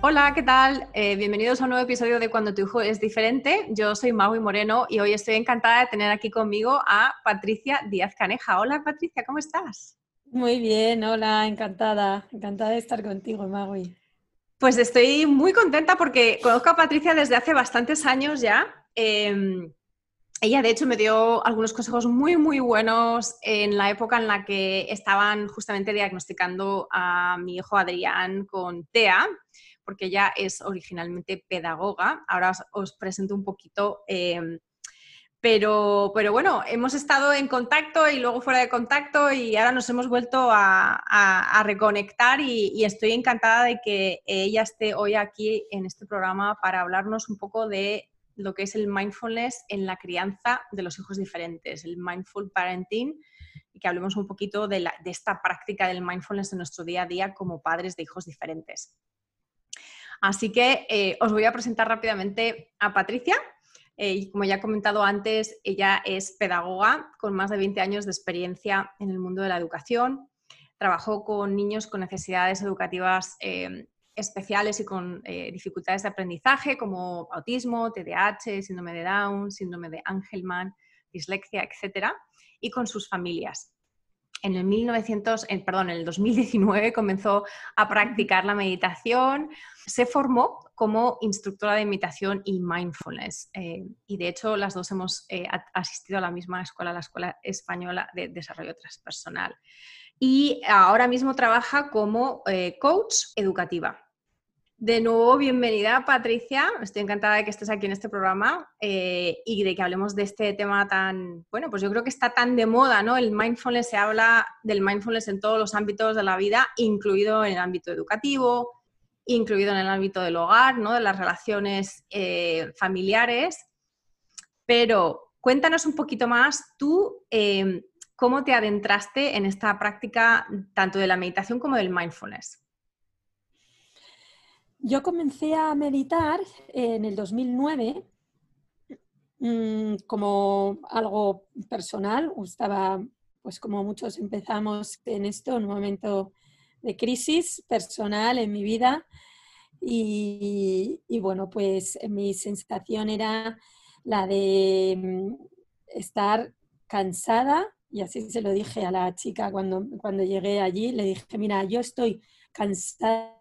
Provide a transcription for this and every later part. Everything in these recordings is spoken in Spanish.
Hola, ¿qué tal? Eh, bienvenidos a un nuevo episodio de Cuando tu hijo es diferente. Yo soy Maui Moreno y hoy estoy encantada de tener aquí conmigo a Patricia Díaz Caneja. Hola Patricia, ¿cómo estás? Muy bien, hola, encantada, encantada de estar contigo, Maui. Pues estoy muy contenta porque conozco a Patricia desde hace bastantes años ya. Em, ella, de hecho, me dio algunos consejos muy, muy buenos en la época en la que estaban justamente diagnosticando a mi hijo Adrián con TEA porque ella es originalmente pedagoga. Ahora os, presento un poquito. Em, pero, pero, bueno, hemos estado en contacto y luego fuera de contacto y ahora nos hemos vuelto a, reconectar y, estoy encantada de que ella esté hoy aquí en este programa para hablarnos un poco de lo que es el mindfulness en la crianza de los hijos diferentes, el mindful parenting, y que hablemos un poquito de, de esta práctica del mindfulness en nuestro día a día como padres de hijos diferentes. Así que eh, os voy a presentar rápidamente a Patricia. Eh, como ya he comentado antes, ella es pedagoga con más de 20 años de experiencia en el mundo de la educación. Trabajó con niños con necesidades educativas eh, especiales y con dificultades de aprendizaje como autismo, TDAH, síndrome de Down, síndrome de Angelman, dislexia, etc. Y con sus familias en el 1900, perdón, en el 2019 comenzó a practicar la meditación, se formó como instructora de meditación y mindfulness. Eh, y de hecho, las dos hemos eh, asistido a la misma escuela, la Escuela Española de Desarrollo Transpersonal. Y ahora mismo trabaja como eh, coach educativa. De nuevo, bienvenida Patricia. Estoy encantada de que estés aquí en este programa eh, y de que hablemos de este tema tan, bueno, pues yo creo que está tan de moda, ¿no? El mindfulness, se habla del mindfulness en todos los ámbitos de la vida, incluido en el ámbito educativo, incluido en el ámbito del hogar, ¿no? De las relaciones eh, familiares. Pero cuéntanos un poquito más tú, eh, cómo te adentraste en esta práctica tanto de la meditación como del mindfulness. Yo comencé a meditar en el 2009 mm, como algo personal. Estaba, pues como muchos empezamos en esto, en un momento de crisis personal en mi vida. Y, bueno, pues mi sensación era la de mm, estar cansada, y así se lo dije a la chica cuando, cuando llegué allí, le dije, mira, yo estoy cansada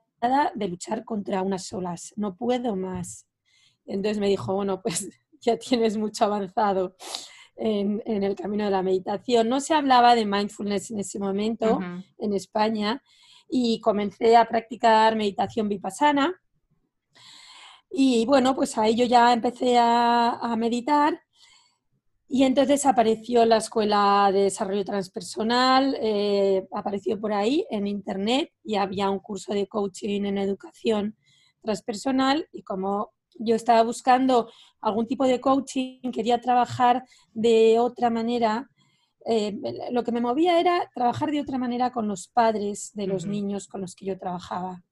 de luchar contra unas olas, no puedo más. Entonces me dijo, bueno, pues ya tienes mucho avanzado en, el camino de la meditación. No se hablaba de mindfulness en ese momento en España y comencé a practicar meditación vipassana. Y bueno, pues ahí yo ya empecé a, a meditar y entonces apareció la Escuela de Desarrollo Transpersonal, eh, apareció por ahí en Internet y había un curso de coaching en educación transpersonal y como yo estaba buscando algún tipo de coaching, quería trabajar de otra manera, eh, lo que me movía era trabajar de otra manera con los padres de los niños con los que yo trabajaba.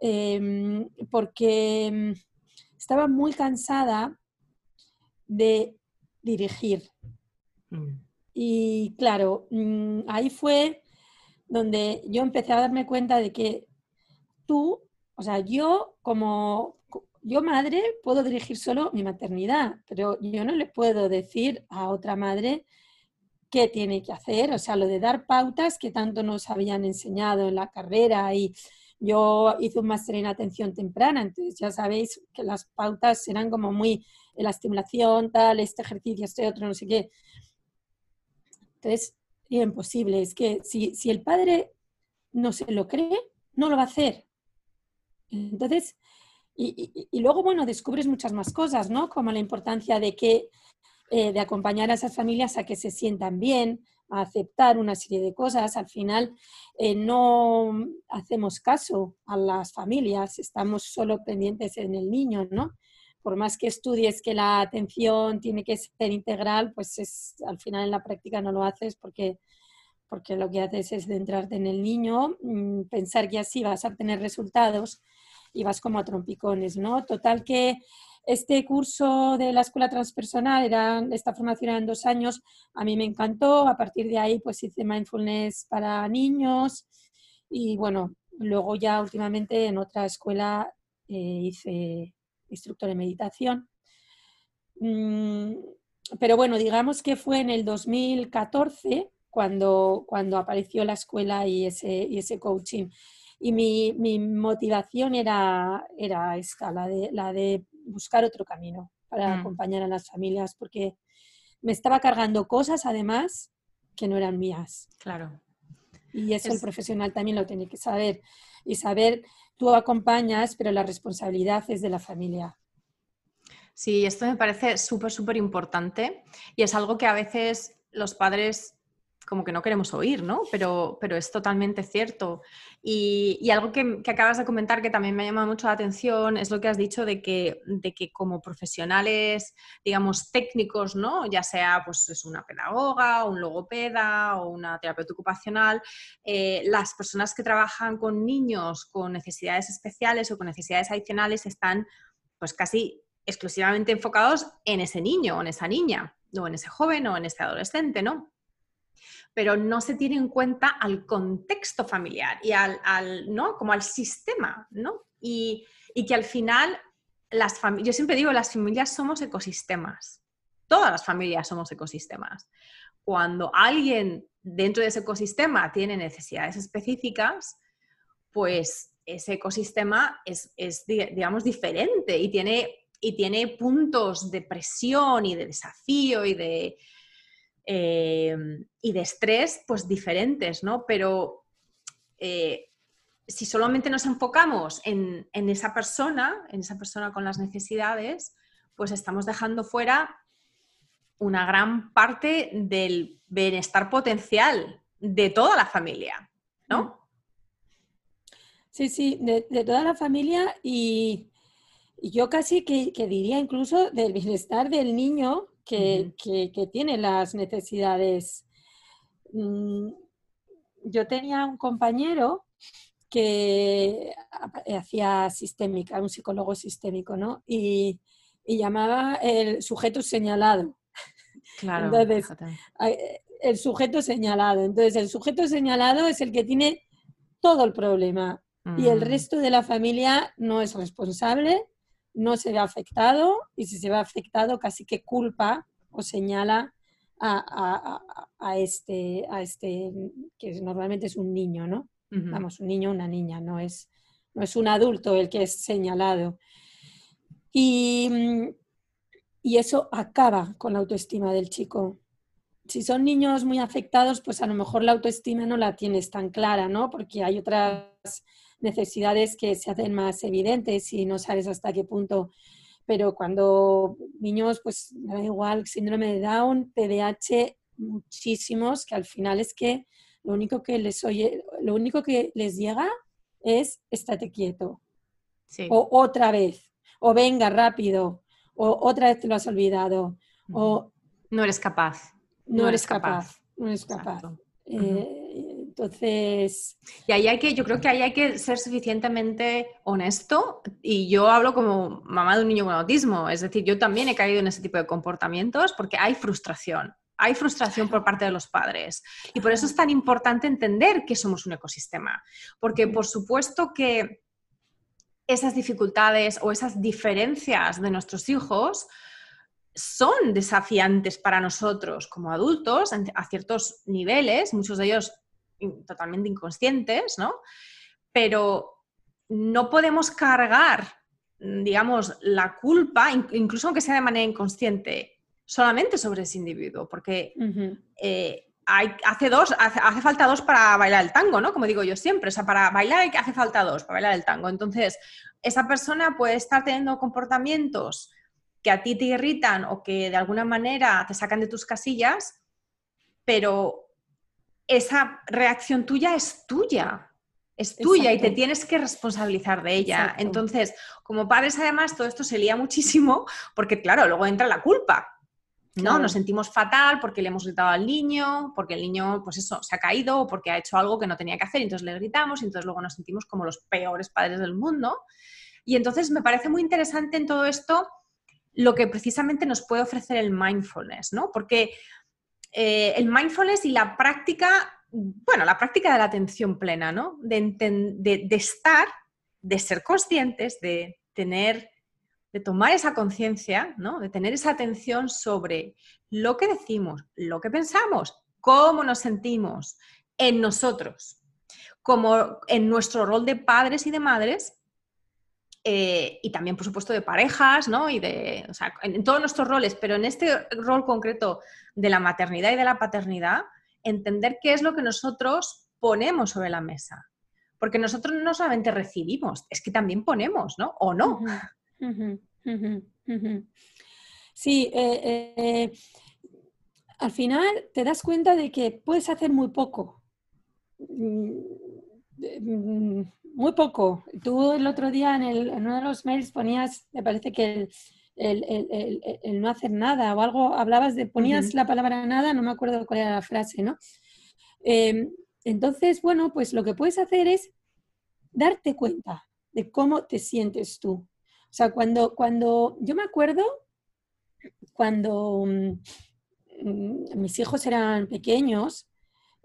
Em, porque mm, estaba muy cansada de dirigir. Mm. Y claro, mm, ahí fue donde yo empecé a darme cuenta de que tú, o sea, yo como yo madre puedo dirigir solo mi maternidad, pero yo no le puedo decir a otra madre qué tiene que hacer, o sea, lo de dar pautas que tanto nos habían enseñado en la carrera y yo hice un máster en atención temprana, entonces ya sabéis que las pautas eran como muy la estimulación, tal, este ejercicio, este otro, no sé qué. Entonces, es imposible. Es que si, si el padre no se lo cree, no lo va a hacer. Entonces, y, luego, bueno, descubres muchas más cosas, ¿no? Como la importancia de que, eh, de acompañar a esas familias a que se sientan bien, aceptar una serie de cosas, al final eh, no hacemos caso a las familias, estamos solo pendientes en el niño, ¿no? Por más que estudies que la atención tiene que ser integral, pues es, al final en la práctica no lo haces porque, porque lo que haces es centrarte en el niño, mm, pensar que así vas a obtener resultados y vas como a trompicones, ¿no? Total que este curso de la escuela transpersonal, era, esta formación era en dos años, a mí me encantó. A partir de ahí, pues hice mindfulness para niños y bueno, luego ya últimamente en otra escuela eh, hice instructor de meditación. Mm, pero bueno, digamos que fue en el 2014 cuando, cuando apareció la escuela y ese, y ese coaching. Y mi, mi motivación era, era esta, la de, la de buscar otro camino para mm. acompañar a las familias, porque me estaba cargando cosas además que no eran mías. Claro. Y eso el profesional también lo tiene que saber. Y saber, tú acompañas, pero la responsabilidad es de la familia. Sí, esto me parece súper, súper importante y es algo que a veces los padres como que no queremos oír, ¿no? Pero, pero es totalmente cierto. Y, algo que, acabas de comentar que también me ha llamado mucho la atención es lo que has dicho de que, de que como profesionales, digamos, técnicos, ¿no? Ya sea pues es una pedagoga, un logopeda o una terapeuta ocupacional, eh, las personas que trabajan con niños con necesidades especiales o con necesidades adicionales están pues casi exclusivamente enfocados en ese niño o en esa niña, o en ese joven o en ese adolescente, ¿no? Pero no se tiene en cuenta al contexto familiar y al, ¿no? Como al sistema, ¿no? Y, que al final, las yo siempre digo, las familias somos ecosistemas. Todas las familias somos ecosistemas. Cuando alguien dentro de ese ecosistema tiene necesidades específicas, pues ese ecosistema es, es digamos, diferente y tiene, y tiene puntos de presión y de desafío y de, Em, y de estrés, pues diferentes, ¿no? Pero eh, si solamente nos enfocamos en, esa persona, en esa persona con las necesidades, pues estamos dejando fuera una gran parte del bienestar potencial de toda la familia, ¿no? Mm. Sí, sí, de, toda la familia y, yo casi que, diría incluso del bienestar del niño que, tiene las necesidades. Mm, yo tenía un compañero que hacía sistémica, un psicólogo sistémico, ¿no? Y, llamaba el sujeto señalado. Claro. Entonces, el sujeto señalado. Entonces, el sujeto señalado es el que tiene todo el problema y el mm. resto de la familia no es responsable no se ve afectado y si se ve afectado casi que culpa o señala a, este, a este, que normalmente es un niño, ¿no? Vamos, un niño una niña, no es, no es un adulto el que es señalado. Y, y eso acaba con la autoestima del chico. Si son niños muy afectados, pues a lo mejor la autoestima no la tienes tan clara, ¿no? Porque hay otras necesidades que se hacen más evidentes y no sabes hasta qué punto. Pero cuando niños, pues da igual, síndrome de Down, TDAH, muchísimos, que al final es que lo único que les oye, lo único que les llega es estate quieto. O otra vez, o venga rápido, o otra vez te lo has olvidado, o no eres capaz. No, eres capaz. no eres capaz. Entonces... Y hay que, yo creo que ahí hay que ser suficientemente honesto y yo hablo como mamá de un niño con autismo, es decir, yo también he caído en ese tipo de comportamientos porque hay frustración. Hay frustración por parte de los padres. Y por eso es tan importante entender que somos un ecosistema. Porque por supuesto que esas dificultades o esas diferencias de nuestros hijos son desafiantes para nosotros como adultos a ciertos niveles, muchos de ellos totalmente inconscientes, ¿no? Pero no podemos cargar, digamos, la culpa, incluso aunque sea de manera inconsciente, solamente sobre ese individuo, porque eh, hay, hace, dos, hace, falta dos para bailar el tango, ¿no? Como digo yo siempre, o sea, para bailar hace falta dos, para bailar el tango. Entonces, esa persona puede estar teniendo comportamientos que a ti te irritan o que de alguna manera te sacan de tus casillas, pero esa reacción tuya es tuya. Es tuya y te tienes que responsabilizar de ella. Entonces, como padres, además, todo esto se lía muchísimo porque, claro, luego entra la culpa. ¿no? Nos sentimos fatal porque le hemos gritado al niño, porque el niño, pues eso, se ha caído o porque ha hecho algo que no tenía que hacer y entonces le gritamos y entonces luego nos sentimos como los peores padres del mundo. Y entonces me parece muy interesante en todo esto lo que precisamente nos puede ofrecer el mindfulness, ¿no? Porque eh, el mindfulness y la práctica, bueno, la práctica de la atención plena, ¿no? De, de, estar, de ser conscientes, de tener de tomar esa conciencia, ¿no? de tener esa atención sobre lo que decimos, lo que pensamos, cómo nos sentimos en nosotros, como en nuestro rol de padres y de madres, eh, y también, por supuesto, de parejas, ¿no? Y de, o sea, en, todos nuestros roles, pero en este rol concreto de la maternidad y de la paternidad, entender qué es lo que nosotros ponemos sobre la mesa. Porque nosotros no solamente recibimos, es que también ponemos, ¿no? O no. Sí, eh, eh, al final te das cuenta de que puedes hacer muy poco. Mm, mm, muy poco. Tú el otro día en, uno de los mails ponías, me parece que el, no hacer nada o algo, hablabas de, ponías la palabra nada, no me acuerdo cuál era la frase, ¿no? Em, entonces, bueno, pues lo que puedes hacer es darte cuenta de cómo te sientes tú. O sea, cuando, cuando yo me acuerdo, cuando mm, mis hijos eran pequeños,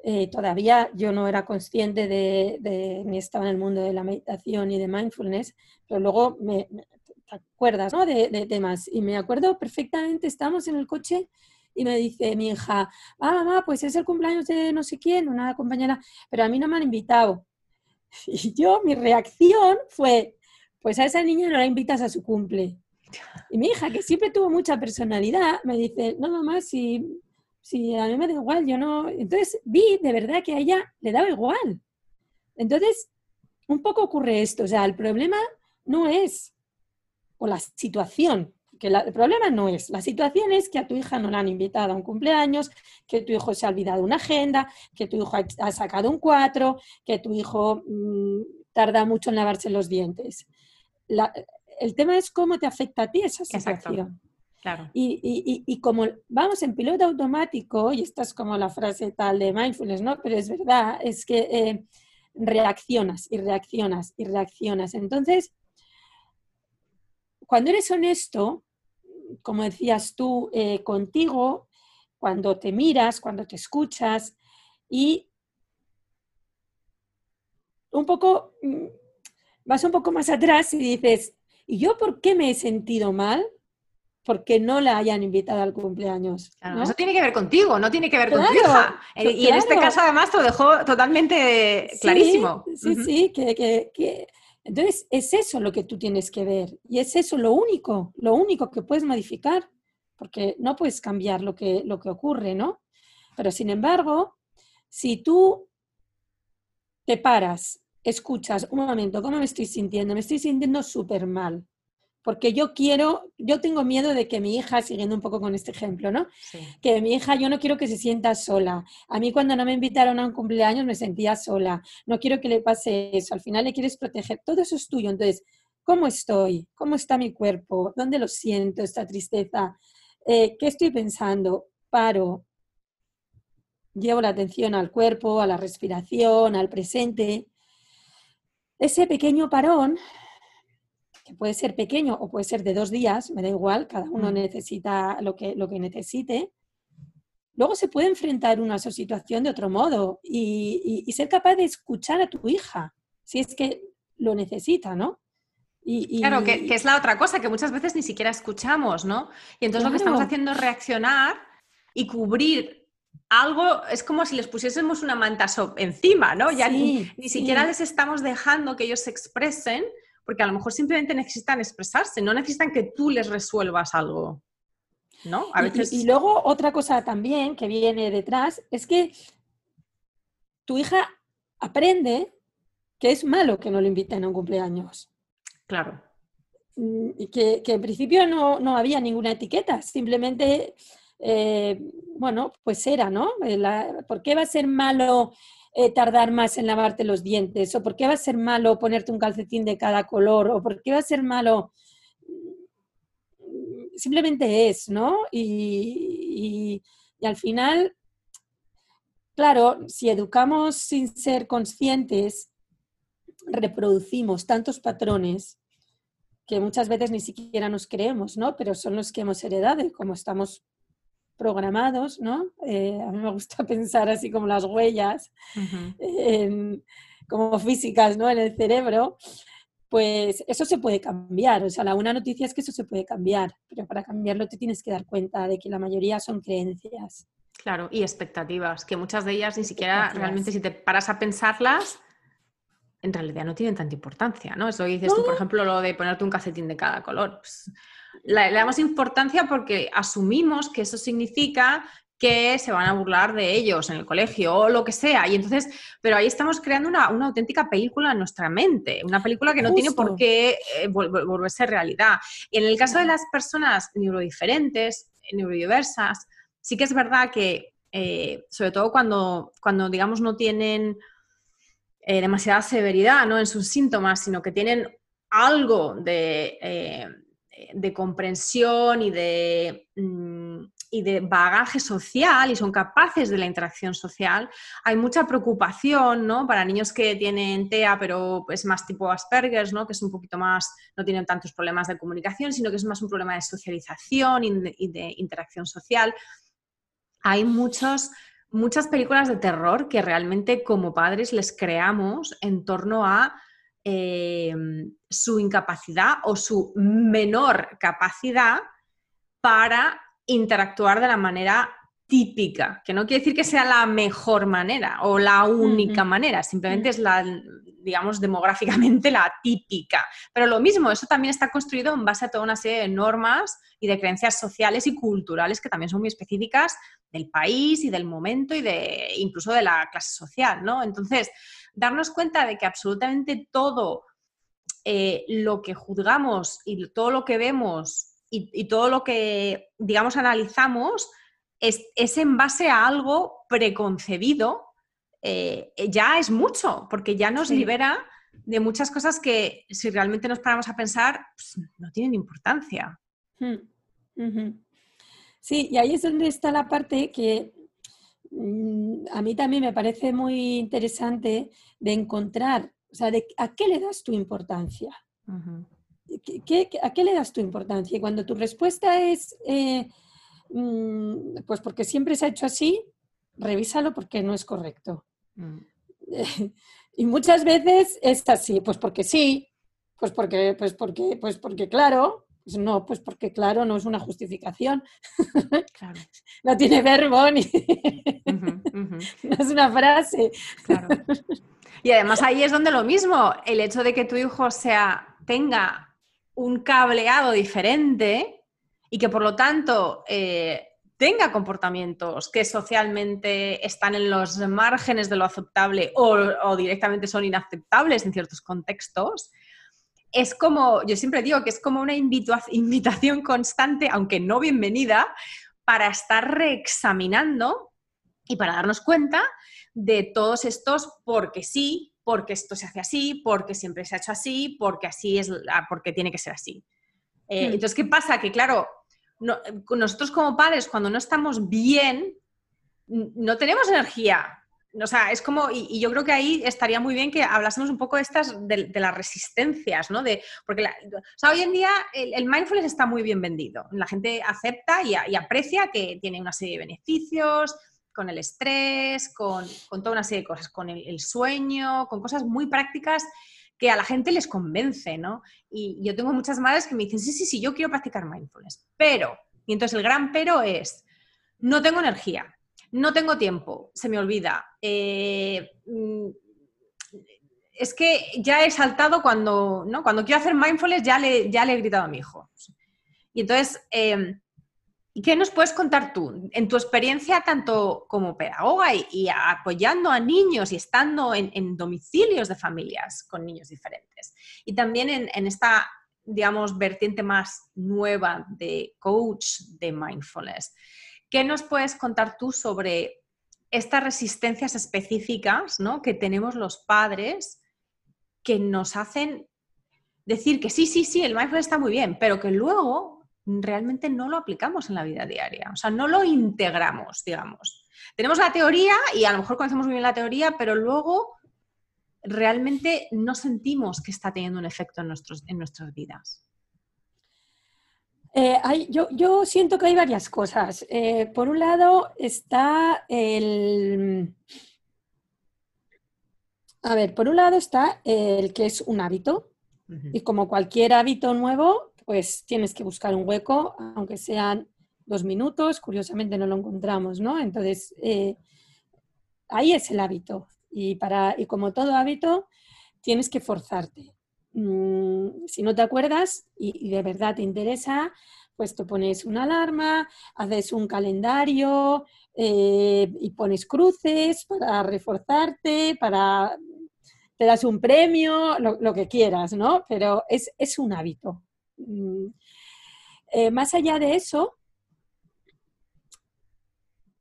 eh, todavía yo no era consciente de, ni estaba en el mundo de la meditación y de mindfulness, pero luego me, te acuerdas ¿no? de, temas. Y me acuerdo perfectamente, estamos en el coche y me dice mi hija, ah, mamá, pues es el cumpleaños de no sé quién, una compañera, pero a mí no me han invitado. Y yo, mi reacción fue, pues a esa niña no la invitas a su cumple. Y mi hija, que siempre tuvo mucha personalidad, me dice, no, mamá, si, si a mí me da igual, yo no... Entonces vi de verdad que a ella le daba igual. Entonces, un poco ocurre esto, o sea, el problema no es, o la situación, que el problema no es, la situación es que a tu hija no la han invitado a un cumpleaños, que tu hijo se ha olvidado una agenda, que tu hijo ha sacado un cuatro, que tu hijo mm, tarda mucho en lavarse los dientes el tema es cómo te afecta a ti esa situación. Claro. Y, como vamos en piloto automático, y esta es como la frase tal de mindfulness, ¿no? Pero es verdad, es que eh, reaccionas y reaccionas y reaccionas. Entonces, cuando eres honesto, como decías tú, eh, contigo, cuando te miras, cuando te escuchas y un poco mm, vas un poco más atrás y dices, ¿y yo por qué me he sentido mal? Porque no la hayan invitado al cumpleaños. Eso tiene que ver contigo, no tiene que ver con tu hija. Eh, y en este caso, además, te lo dejó totalmente clarísimo. Sí, sí, que, Entonces, es eso lo que tú tienes que ver. Y es eso lo único, lo único que puedes modificar, porque no puedes cambiar lo que, lo que ocurre, ¿no? Pero, sin embargo, si tú te paras escuchas, un momento, ¿cómo me estoy sintiendo? Me estoy sintiendo súper mal. Porque yo quiero, yo tengo miedo de que mi hija, siguiendo un poco con este ejemplo, ¿no? Que mi hija, yo no quiero que se sienta sola. A mí cuando no me invitaron a un cumpleaños me sentía sola. No quiero que le pase eso. Al final le quieres proteger. Todo eso es tuyo. Entonces, ¿cómo estoy? ¿Cómo está mi cuerpo? ¿Dónde lo siento, esta tristeza? Eh, ¿Qué estoy pensando? Paro. Llevo la atención al cuerpo, a la respiración, al presente ese pequeño parón, que puede ser pequeño o puede ser de dos días, me da igual, cada uno mm. necesita lo que, lo que necesite, luego se puede enfrentar una situación de otro modo y, ser capaz de escuchar a tu hija, si es que lo necesita, ¿no? Y, claro, que, es la otra cosa, que muchas veces ni siquiera escuchamos, ¿no? Y entonces lo que estamos haciendo es reaccionar y cubrir algo, es como si les pusiésemos una manta encima, ¿no? Ya ni, siquiera les estamos dejando que ellos se expresen, porque a lo mejor simplemente necesitan expresarse, no necesitan que tú les resuelvas algo. ¿No? A veces... y, luego otra cosa también que viene detrás es que tu hija aprende que es malo que no le inviten a un cumpleaños. Claro. Mm, y que, en principio no, no, había ninguna etiqueta, simplemente eh, bueno, pues era, ¿no? ¿Por qué va a ser malo eh, tardar más en lavarte los dientes? ¿O por qué va a ser malo ponerte un calcetín de cada color? ¿O por qué va a ser malo? Simplemente es, ¿no? y al final, claro, si educamos sin ser conscientes, reproducimos tantos patrones que muchas veces ni siquiera nos creemos, ¿no? Pero son los que hemos heredado y como estamos programados, ¿no? Eh, a mí me gusta pensar así como las huellas, como físicas, ¿no? En el cerebro, pues eso se puede cambiar. O sea, la buena noticia es que eso se puede cambiar, pero para cambiarlo te tienes que dar cuenta de que la mayoría son creencias. Claro, y expectativas, que muchas de ellas ni siquiera realmente si te paras a pensarlas, en realidad no tienen tanta importancia, ¿no? Eso dices tú, por ejemplo, lo de ponerte un calcetín de cada color. Pues, le, damos importancia porque asumimos que eso significa que se van a burlar de ellos en el colegio o lo que sea. Y entonces, pero ahí estamos creando una, auténtica película en nuestra mente, una película que no tiene por qué eh, volverse realidad. Y en el caso de las personas neurodiferentes, neurodiversas, sí que es verdad que, eh, sobre todo cuando, cuando, digamos, no tienen eh, demasiada severidad ¿no? en sus síntomas, sino que tienen algo de, de comprensión y de, mm, y de bagaje social y son capaces de la interacción social. Hay mucha preocupación ¿no? para niños que tienen TEA, pero es más tipo Asperger, ¿no? que es un poquito más, no tienen tantos problemas de comunicación, sino que es más un problema de socialización y de interacción social. Hay muchos muchas películas de terror que realmente como padres les creamos en torno a eh, su incapacidad o su menor capacidad para interactuar de la manera típica, que no quiere decir que sea la mejor manera o la única manera, simplemente es la, digamos, demográficamente la típica. Pero lo mismo, eso también está construido en base a toda una serie de normas y de creencias sociales y culturales que también son muy específicas del país y del momento y de incluso de la clase social, ¿no? Entonces, darnos cuenta de que absolutamente todo eh, lo que juzgamos y todo lo que vemos y todo lo que, digamos, analizamos, es, en base a algo preconcebido, eh, ya es mucho, porque ya nos libera de muchas cosas que si realmente nos paramos a pensar, pues, no tienen importancia. Hmm, sí, y ahí es donde está la parte que a mí también me parece muy interesante de encontrar, o sea, de a qué le das tu importancia. a qué le das tu importancia? Y cuando tu respuesta es... Eh, Mm, pues porque siempre se ha hecho así, revísalo porque no es correcto. Mm. y muchas veces es así, pues porque sí, pues porque, pues porque, pues porque claro, pues no, pues porque claro, no es una justificación. no tiene verbo ni no es una frase. Y además ahí es donde lo mismo, el hecho de que tu hijo sea, tenga un cableado diferente, y que por lo tanto eh, tenga comportamientos que socialmente están en los márgenes de lo aceptable o, directamente son inaceptables en ciertos contextos, es como, yo siempre digo que es como una invitación constante, aunque no bienvenida, para estar reexaminando y para darnos cuenta de todos estos porque sí, porque esto se hace así, porque siempre se ha hecho así, porque así es, porque tiene que ser así. Eh, hmm. Entonces, ¿qué pasa? Que claro, nosotros como padres, cuando no estamos bien, no tenemos energía. O sea, es como, y, yo creo que ahí estaría muy bien que hablásemos un poco de estas, de, las resistencias, ¿no? De, porque hoy en día el, mindfulness está muy bien vendido. La gente acepta y, aprecia que tiene una serie de beneficios con el estrés, con, toda una serie de cosas, con el sueño, con cosas muy prácticas que a la gente les convence, ¿no? Y yo tengo muchas madres que me dicen, sí, sí, sí, yo quiero practicar mindfulness, pero, y entonces el gran pero es, no tengo energía, no tengo tiempo, se me olvida. Eh, mm, es que ya he saltado cuando, ¿no? Cuando quiero hacer mindfulness ya le, ya le he gritado a mi hijo. Y entonces, eh, ¿Y qué nos puedes contar tú en tu experiencia tanto como pedagoga y, apoyando a niños y estando en, domicilios de familias con niños diferentes? Y también en, esta, digamos, vertiente más nueva de coach de mindfulness. ¿Qué nos puedes contar tú sobre estas resistencias específicas ¿no? que tenemos los padres que nos hacen decir que sí, sí, sí, el mindfulness está muy bien, pero que luego realmente no lo aplicamos en la vida diaria, o sea, no lo integramos, digamos. Tenemos la teoría y a lo mejor conocemos muy bien la teoría, pero luego realmente no sentimos que está teniendo un efecto en, nuestros, en nuestras vidas. Eh, yo, siento que hay varias cosas. Eh, por un lado está el... A ver, por un lado está el que es un hábito. Y como cualquier hábito nuevo, pues tienes que buscar un hueco, aunque sean dos minutos. Curiosamente no lo encontramos, ¿no? Entonces, eh, ahí es el hábito. Y, para, y como todo hábito, tienes que forzarte. Mm, si no te acuerdas y, de verdad te interesa, pues te pones una alarma, haces un calendario eh, y pones cruces para reforzarte, para te das un premio, lo, que quieras, ¿no? Pero es, un hábito. Mm, eh, más allá de eso,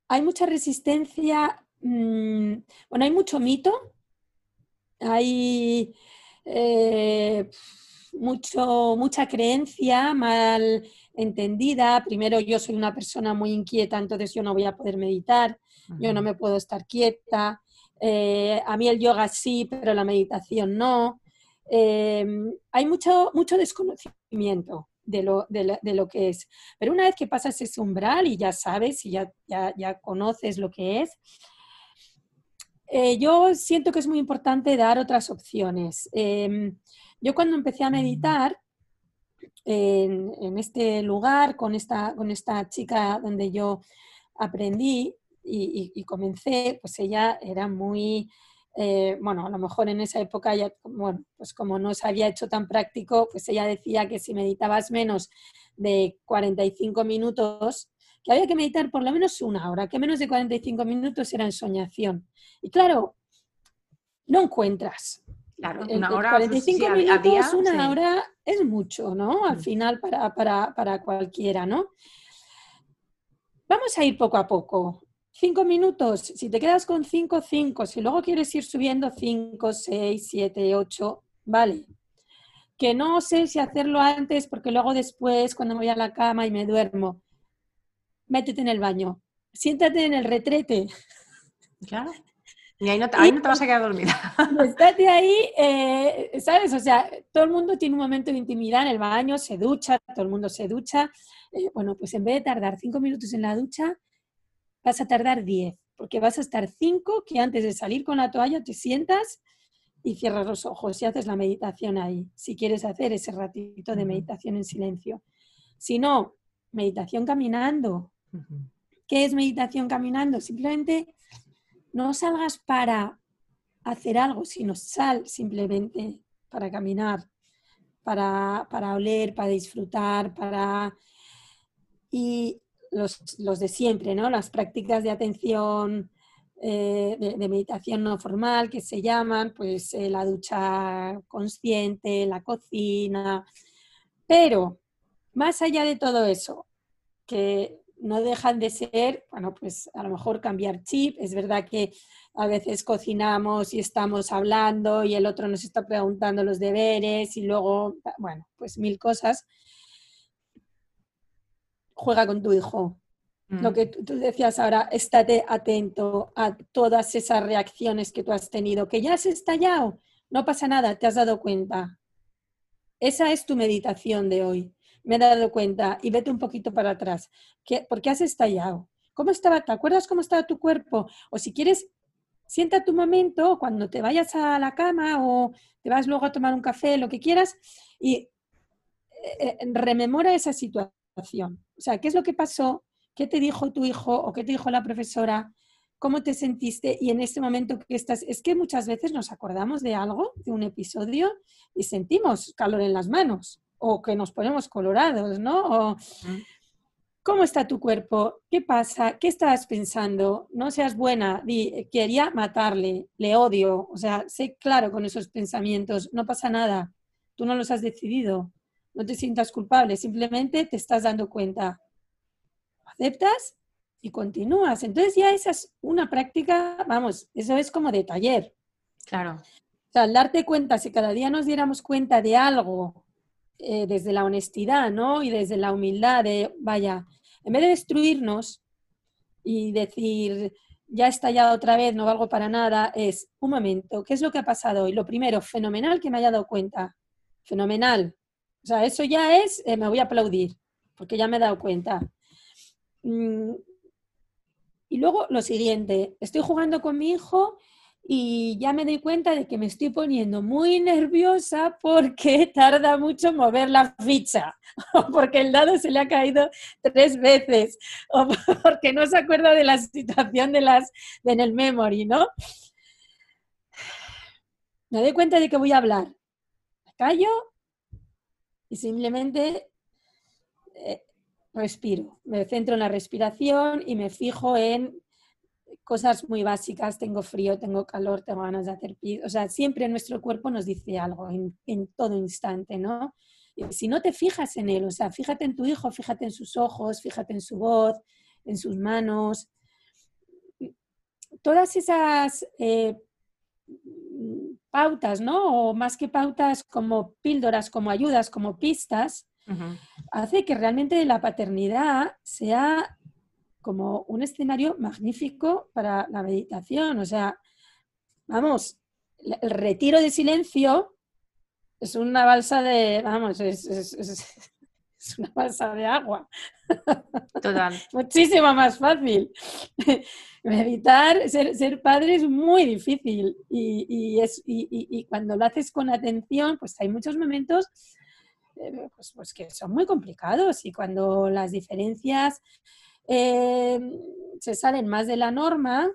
hay mucha resistencia, mm, bueno, hay mucho mito, hay eh, mucho, mucha creencia mal entendida. Primero, yo soy una persona muy inquieta, entonces yo no voy a poder meditar, yo no me puedo estar quieta. Eh, a mí el yoga sí, pero la meditación no. Eh, hay mucho, mucho desconocimiento de lo, de, lo, que es. Pero una vez que pasas ese umbral y ya sabes y ya, ya, ya conoces lo que es, eh, yo siento que es muy importante dar otras opciones. Em, yo cuando empecé a meditar en, este lugar, con esta, con esta chica donde yo aprendí y, comencé, pues ella era muy, eh, bueno, a lo mejor en esa época ya, bueno, pues como no se había hecho tan práctico, pues ella decía que si meditabas menos de 45 minutos, que había que meditar por lo menos una hora, que menos de 45 minutos era ensoñación. Y claro, no encuentras. Claro, una hora, 45 pues, minutos, una hora es mucho, ¿no? Al mm. final para, para, cualquiera, ¿no? Vamos a ir poco a poco. Cinco minutos, si te quedas con cinco, cinco. Si luego quieres ir subiendo cinco, seis, siete, ocho, vale. Que no sé si hacerlo antes porque luego después, cuando me voy a la cama y me duermo, métete en el baño, siéntate en el retrete. Claro. Y ahí no te, ahí no te vas a quedar dormida. Estate ahí, eh, ¿sabes? O sea, todo el mundo tiene un momento de intimidad en el baño, se ducha, todo el mundo se ducha. Eh, bueno, pues en vez de tardar cinco minutos en la ducha, vas a tardar diez, porque vas a estar cinco que antes de salir con la toalla te sientas y cierras los ojos y haces la meditación ahí, si quieres hacer ese ratito de meditación en silencio. Si no, meditación caminando, ¿Qué es meditación caminando? Simplemente no salgas para hacer algo, sino sal simplemente para caminar, para, oler, para disfrutar, para... Y los, de siempre, ¿no? Las prácticas de atención, eh, de, meditación no formal que se llaman, pues eh, la ducha consciente, la cocina. Pero, más allá de todo eso, que no dejan de ser, bueno, pues a lo mejor cambiar chip. Es verdad que a veces cocinamos y estamos hablando y el otro nos está preguntando los deberes y luego, bueno, pues mil cosas. Juega con tu hijo. Lo mm. que tú, decías ahora, estate atento a todas esas reacciones que tú has tenido, que ya has estallado, no pasa nada, te has dado cuenta. Esa es tu meditación de hoy me he dado cuenta y vete un poquito para atrás. ¿Qué, ¿Por qué has estallado? ¿Cómo estaba? ¿Te acuerdas cómo estaba tu cuerpo? O si quieres, sienta tu momento cuando te vayas a la cama o te vas luego a tomar un café, lo que quieras, y eh, eh, rememora esa situación. O sea, ¿qué es lo que pasó? ¿Qué te dijo tu hijo o qué te dijo la profesora? ¿Cómo te sentiste? Y en este momento que estás, es que muchas veces nos acordamos de algo, de un episodio, y sentimos calor en las manos o que nos ponemos colorados, ¿no? ¿Cómo está tu cuerpo? ¿Qué pasa? ¿Qué estabas pensando? No seas buena. quería matarle, le odio. O sea, sé claro con esos pensamientos. No pasa nada. Tú no los has decidido. No te sientas culpable. Simplemente te estás dando cuenta. ¿Aceptas? y continúas. Entonces ya esa es una práctica, vamos, eso es como de taller. Claro. O sea, al darte cuenta, si cada día nos diéramos cuenta de algo eh, desde la honestidad, ¿no? Y desde la humildad de, vaya, en vez de destruirnos y decir, ya he estallado otra vez, no valgo para nada, es, un momento, ¿qué es lo que ha pasado hoy? Lo primero, fenomenal que me haya dado cuenta. Fenomenal. O sea, eso ya es, eh, me voy a aplaudir, porque ya me he dado cuenta. Mm, y luego lo siguiente, estoy jugando con mi hijo y ya me doy cuenta de que me estoy poniendo muy nerviosa porque tarda mucho mover la ficha, o porque el dado se le ha caído tres veces, o porque no se acuerda de la situación de las en el memory, ¿no? Me doy cuenta de que voy a hablar. Me callo y simplemente eh, respiro. Me centro en la respiración y me fijo en cosas muy básicas, tengo frío, tengo calor, tengo ganas de hacer pis, o sea, siempre nuestro cuerpo nos dice algo en, todo instante, ¿no? Y si no te fijas en él, o sea, fíjate en tu hijo, fíjate en sus ojos, fíjate en su voz, en sus manos, todas esas eh, pautas, ¿no? O más que pautas como píldoras, como ayudas, como pistas, hace que realmente la paternidad sea como un escenario magnífico para la meditación. O sea, vamos, el retiro de silencio es una balsa de, vamos, es, una balsa de agua. Total. Muchísimo más fácil. Meditar, ser, padre es muy difícil y, es, y, cuando lo haces con atención, pues hay muchos momentos eh, pues, pues que son muy complicados y cuando las diferencias Em, se salen más de la norma,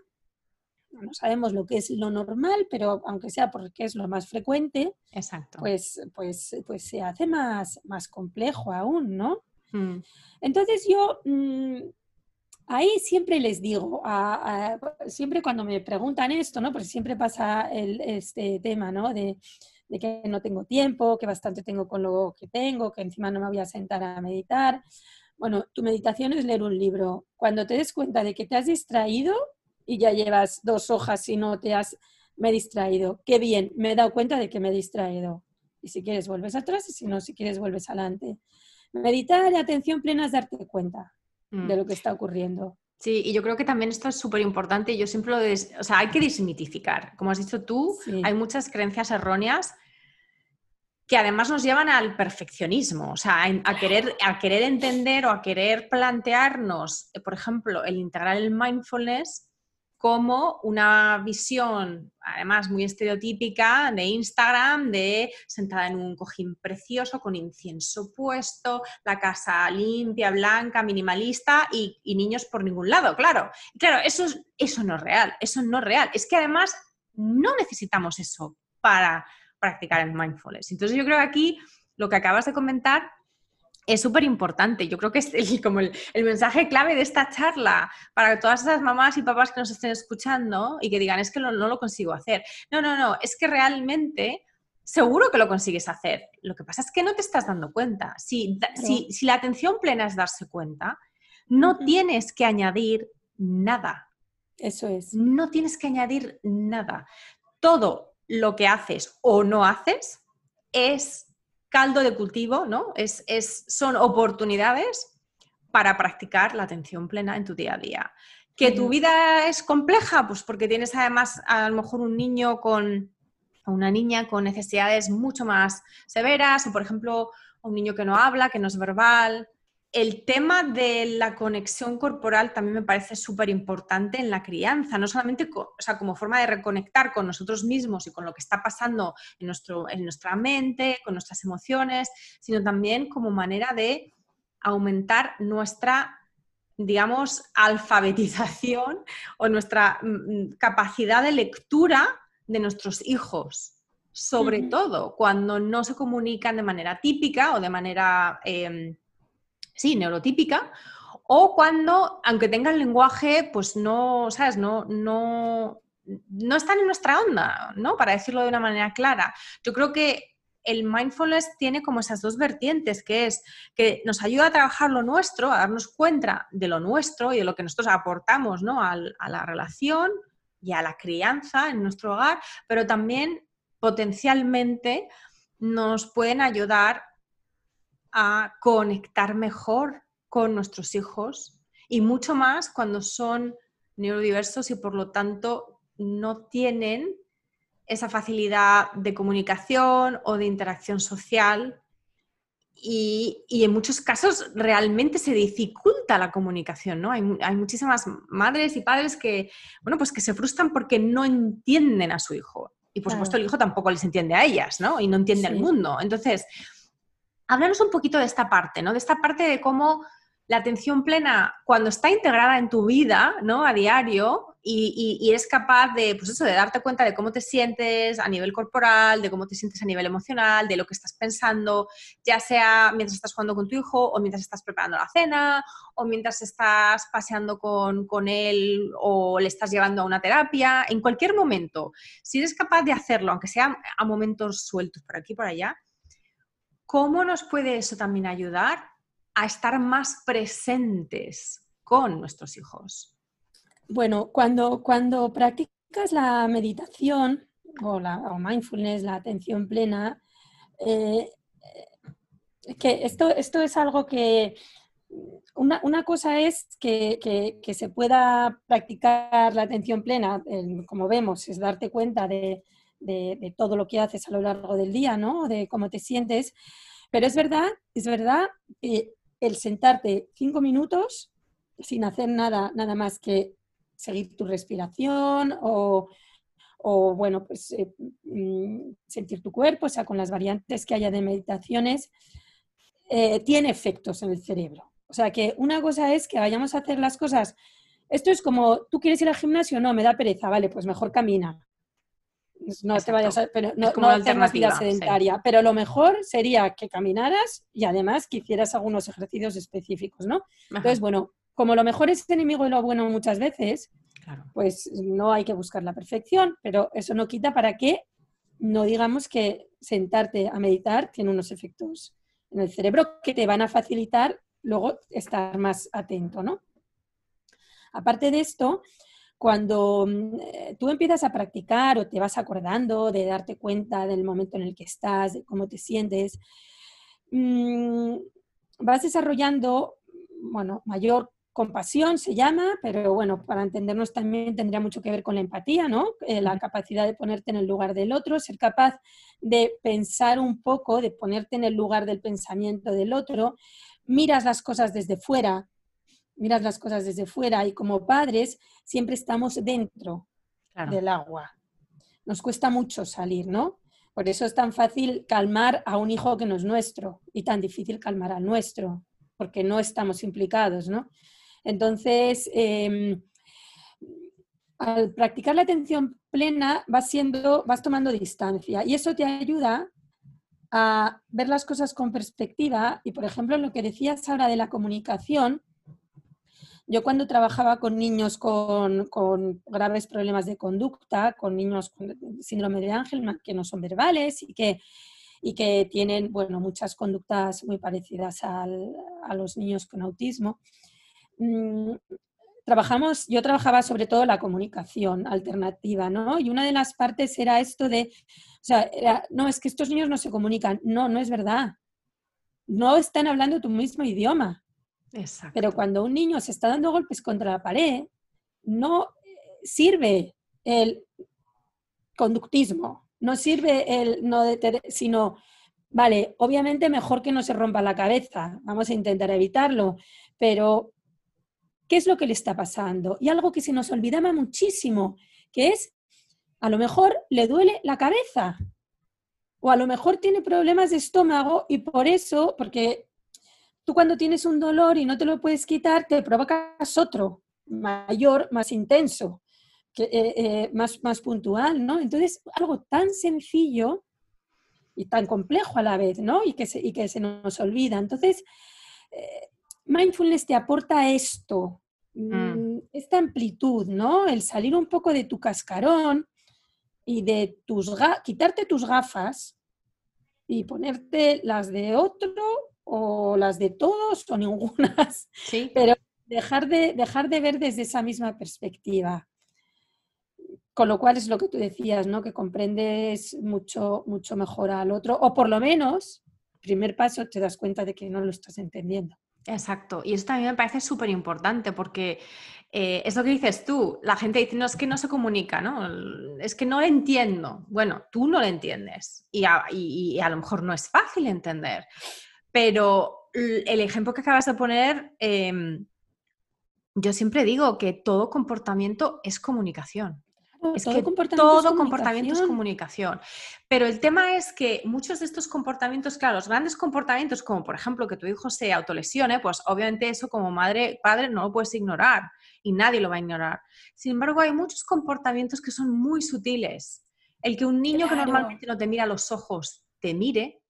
no sabemos lo que es lo normal, pero aunque sea porque es lo más frecuente, Exacto. Pues, pues, pues se hace más, más complejo aún, ¿no? Mm. Entonces yo mm, ahí siempre les digo, siempre cuando me preguntan esto, ¿no? Porque siempre pasa este tema, ¿no? De, de, que no tengo tiempo, que bastante tengo con lo que tengo, que encima no me voy a sentar a meditar. Bueno, tu meditación es leer un libro. Cuando te des cuenta de que te has distraído y ya llevas dos hojas y no te has, me he distraído, qué bien, me he dado cuenta de que me he distraído. Y si quieres vuelves atrás y si no, si quieres vuelves adelante. Meditar y atención plena es darte cuenta de mm. lo que está ocurriendo. Sí, y yo creo que también esto es súper importante. Yo siempre lo... o sea, hay que desmitificar. Como has dicho tú, hay muchas creencias erróneas que además nos llevan al perfeccionismo, o sea, a, querer, a querer entender o a querer plantearnos, por ejemplo, el integrar el mindfulness como una visión, además muy estereotípica, de Instagram, de sentada en un cojín precioso, con incienso puesto, la casa limpia, blanca, minimalista y, niños por ningún lado, claro. Claro, eso, eso no es real, eso no es real. Es que además no necesitamos eso para practicar el mindfulness. Entonces yo creo que aquí lo que acabas de comentar es súper importante. Yo creo que es el, como el, mensaje clave de esta charla para todas esas mamás y papás que nos estén escuchando y que digan, es que no, lo consigo hacer. No, no, no, es que realmente seguro que lo consigues hacer. Lo que pasa es que no te estás dando cuenta. Si, si, la atención plena es darse cuenta, no tienes que añadir nada. Eso es. No tienes que añadir nada. Todo lo que haces o no haces es caldo de cultivo, ¿no? Es, son oportunidades para practicar la atención plena en tu día a día. ¿Que tu vida es compleja? Pues porque tienes además a lo mejor un niño con una niña con necesidades mucho más severas, o por ejemplo, un niño que no habla, que no es verbal, el tema de la conexión corporal también me parece súper importante en la crianza, no solamente sea, como forma de reconectar con nosotros mismos y con lo que está pasando en, nuestro, en nuestra mente, con nuestras emociones, sino también como manera de aumentar nuestra, digamos, alfabetización o nuestra mm, mm, capacidad de lectura de nuestros hijos, sobre todo cuando no se comunican de manera típica o de manera... Em, sí, neurotípica, o cuando, aunque tengan lenguaje, pues no, ¿sabes? No, no, no están en nuestra onda, ¿no? Para decirlo de una manera clara. Yo creo que el mindfulness tiene como esas dos vertientes, que es que nos ayuda a trabajar lo nuestro, a darnos cuenta de lo nuestro y de lo que nosotros aportamos ¿no? a, a la relación y a la crianza en nuestro hogar, pero también potencialmente nos pueden ayudar a conectar mejor con nuestros hijos y mucho más cuando son neurodiversos y por lo tanto no tienen esa facilidad de comunicación o de interacción social y, en muchos casos realmente se dificulta la comunicación, ¿no? Hay, muchísimas madres y padres que, bueno, pues que se frustran porque no entienden a su hijo. Y por supuesto el hijo tampoco les entiende a ellas, ¿no? Y no entiende el mundo. Entonces, háblanos un poquito de esta parte, ¿no? De esta parte de cómo la atención plena, cuando está integrada en tu vida, ¿no? A diario, y, eres capaz de, pues eso, de darte cuenta de cómo te sientes a nivel corporal, de cómo te sientes a nivel emocional, de lo que estás pensando, ya sea mientras estás jugando con tu hijo o mientras estás preparando la cena o mientras estás paseando con, con él o le estás llevando a una terapia, en cualquier momento, si eres capaz de hacerlo, aunque sea a momentos sueltos por aquí y por allá, ¿cómo nos puede eso también ayudar a estar más presentes con nuestros hijos? Bueno, cuando, cuando practicas la meditación o, la, mindfulness, la atención plena, eh, que esto, esto es algo que una, cosa es que, se pueda practicar la atención plena, como vemos, es darte cuenta de, todo lo que haces a lo largo del día, ¿no? De cómo te sientes. Pero es verdad, es verdad que el sentarte cinco minutos sin hacer nada, nada más que seguir tu respiración o, bueno, pues eh, mm, sentir tu cuerpo, o sea, con las variantes que haya de meditaciones, eh, tiene efectos en el cerebro. O sea, que una cosa es que vayamos a hacer las cosas. Esto es como, ¿tú quieres ir al gimnasio? No, me da pereza, vale, pues mejor camina. No te vayas a, pero no, no vida sedentaria, pero lo mejor sería que caminaras y además que hicieras algunos ejercicios específicos, ¿no? Entonces, bueno, como lo mejor es enemigo de lo bueno muchas veces, pues no hay que buscar la perfección, pero eso no quita para que no digamos que sentarte a meditar tiene unos efectos en el cerebro que te van a facilitar luego estar más atento, ¿no? Aparte de esto, cuando mm, eh, tú empiezas a practicar o te vas acordando de darte cuenta del momento en el que estás, de cómo te sientes, mm, vas desarrollando, bueno, mayor compasión se llama, pero bueno, para entendernos también tendría mucho que ver con la empatía, ¿no? Eh, la capacidad de ponerte en el lugar del otro, ser capaz de pensar un poco, de ponerte en el lugar del pensamiento del otro, miras las cosas desde fuera, miras las cosas desde fuera y como padres siempre estamos dentro del agua. Nos cuesta mucho salir, ¿no? Por eso es tan fácil calmar a un hijo que no es nuestro y tan difícil calmar al nuestro, porque no estamos implicados, ¿no? Entonces, em, al practicar la atención plena vas, siendo, vas tomando distancia y eso te ayuda a ver las cosas con perspectiva y, por ejemplo, lo que decías ahora de la comunicación, yo cuando trabajaba con niños con, graves problemas de conducta, con niños con síndrome de Angelman que no son verbales y que, y que tienen bueno, muchas conductas muy parecidas a los niños con autismo, Mm, trabajamos, yo trabajaba sobre todo la comunicación alternativa, ¿no? Y una de las partes era esto de, o sea, no, es que estos niños no se comunican. No, no es verdad. No están hablando tu mismo idioma. Exacto. Pero cuando un niño se está dando golpes contra la pared, no sirve el conductismo, no sirve el no sino vale, obviamente mejor que no se rompa la cabeza, vamos a intentar evitarlo, pero qué es lo que le está pasando. Y algo que se nos olvidaba muchísimo, que es, a lo mejor le duele la cabeza o a lo mejor tiene problemas de estómago y por eso, porque tú cuando tienes un dolor y no te lo puedes quitar, te provocas otro, mayor, más intenso, que, eh, eh, más, más puntual, ¿no? Entonces, algo tan sencillo y tan complejo a la vez, ¿no? Y que se, y que se nos olvida. Entonces, eh, mindfulness te aporta esto, mm. Mm, esta amplitud, ¿no? El salir un poco de tu cascarón y de tus quitarte tus gafas y ponerte las de otro o las de todos o ningunas. Sí. Pero dejar de, dejar de ver desde esa misma perspectiva. Con lo cual es lo que tú decías, ¿no? Que comprendes mucho, mucho mejor al otro, o por lo menos, primer paso, te das cuenta de que no lo estás entendiendo. Exacto, y eso también me parece súper importante porque eh, es lo que dices tú, la gente dice, no, es que no se comunica, ¿no? Es que no lo entiendo. Bueno, tú no lo entiendes y a, y a lo mejor no es fácil entender, pero el ejemplo que acabas de poner, em, yo siempre digo que todo comportamiento es comunicación es todo que comportamiento todo comportamiento es comunicación. Pero el tema es que muchos de estos comportamientos, claro, los grandes comportamientos, como por ejemplo que tu hijo se autolesione, pues obviamente eso como madre, padre no lo puedes ignorar y nadie lo va a ignorar. Sin embargo, hay muchos comportamientos que son muy sutiles. El que un niño que normalmente no te mira a los ojos te mire,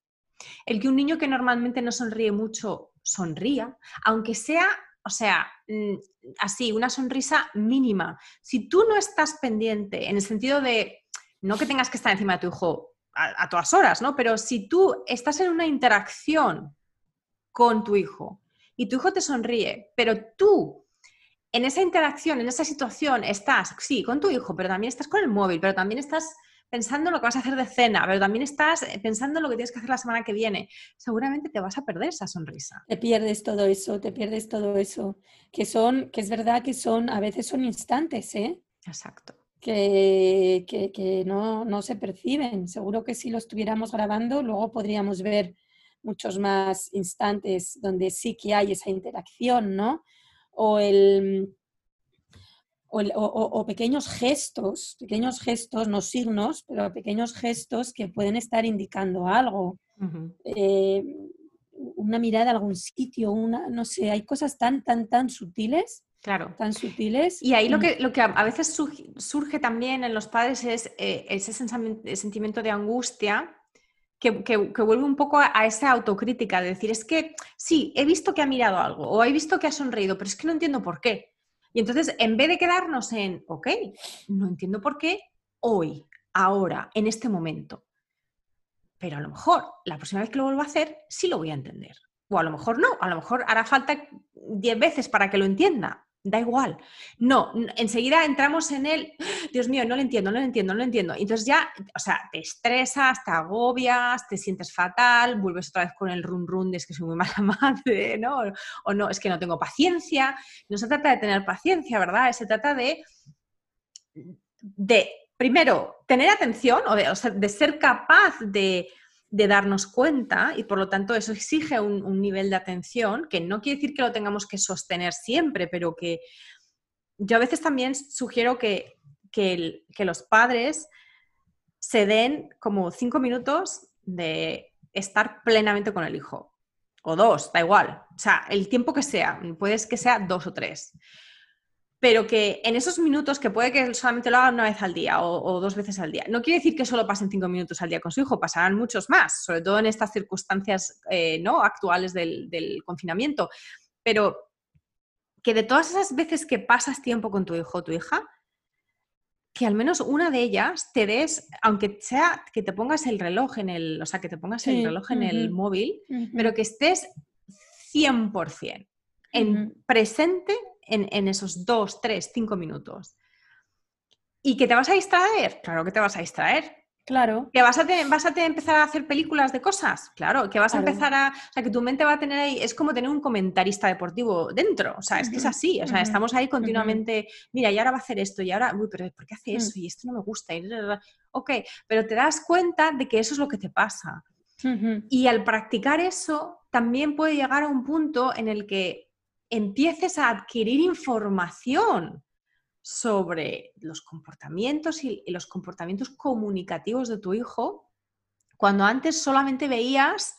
el que un niño que normalmente no sonríe mucho sonría, aunque sea o sea, mm, así, una sonrisa mínima. Si tú no estás pendiente, en el sentido de, no que tengas que estar encima de tu hijo a, todas horas, ¿no? Pero si tú estás en una interacción con tu hijo y tu hijo te sonríe, pero tú en esa interacción, en esa situación, estás, sí, con tu hijo, pero también estás con el móvil, pero también estás pensando en lo que vas a hacer de cena, pero también estás eh, pensando en lo que tienes que hacer la semana que viene, seguramente te vas a perder esa sonrisa. Te pierdes todo eso, te pierdes todo eso, que son, que es verdad que son, a veces son instantes, ¿eh? Exacto. Que, que, no, no se perciben. Seguro que si lo estuviéramos grabando, luego podríamos ver muchos más instantes donde sí que hay esa interacción, ¿no? O el, o, pequeños gestos, pequeños gestos, no signos, pero pequeños gestos que pueden estar indicando algo. Eh, una mirada a algún sitio, una, no sé, hay cosas tan, tan, tan sutiles. Claro. Tan sutiles. Y ahí lo que, lo que a veces surge también en los padres es eh, ese sentimiento de angustia que, vuelve un poco a, a, esa autocrítica, de decir, es que sí, he visto que ha mirado algo o he visto que ha sonreído, pero es que no entiendo por qué. Y entonces, en vez de quedarnos en, ok, no entiendo por qué, hoy, ahora, en este momento. Pero a lo mejor la próxima vez que lo vuelva a hacer, sí lo voy a entender. O a lo mejor no, a lo mejor hará falta 10 veces para que lo entienda da igual. No, enseguida entramos en el, Dios mío, no lo entiendo, no lo entiendo, no lo entiendo. Entonces ya, o sea, te estresas, te agobias, te sientes fatal, vuelves otra vez con el run run de es que soy muy mala madre, ¿no? O no, es que no tengo paciencia. No se trata de tener paciencia, ¿verdad? Se trata de, de primero, tener atención o de ser capaz de de darnos cuenta y por lo tanto eso exige un, nivel de atención que no quiere decir que lo tengamos que sostener siempre, pero que yo a veces también sugiero que, que, los padres se den como cinco minutos de estar plenamente con el hijo. O dos, da igual. O sea, el tiempo que sea, puedes que sea dos o tres pero que en esos minutos, que puede que solamente lo haga una vez al día o, dos veces al día, no quiere decir que solo pasen cinco minutos al día con su hijo, pasarán muchos más, sobre todo en estas circunstancias eh, ¿no? actuales del, confinamiento, pero que de todas esas veces que pasas tiempo con tu hijo o tu hija, que al menos una de ellas te des, aunque sea que te pongas el reloj en el, o sea, que te pongas el reloj en el móvil, pero que estés 100% en presente en, esos dos, tres, cinco minutos. ¿Y que te vas a distraer? Claro que te vas a distraer. Claro. ¿Que vas a, vas a empezar a hacer películas de cosas? Claro, que vas a empezar a... O sea, que tu mente va a tener ahí... Es como tener un comentarista deportivo dentro. O sea, es que es así. O sea, estamos ahí continuamente... Mira, y ahora va a hacer esto, y ahora... Uy, pero ¿por qué hace eso? Y esto no me gusta. Y... Ok, pero te das cuenta de que eso es lo que te pasa. Y al practicar eso, también puede llegar a un punto en el que empieces a adquirir información sobre los comportamientos y, los comportamientos comunicativos de tu hijo, cuando antes solamente veías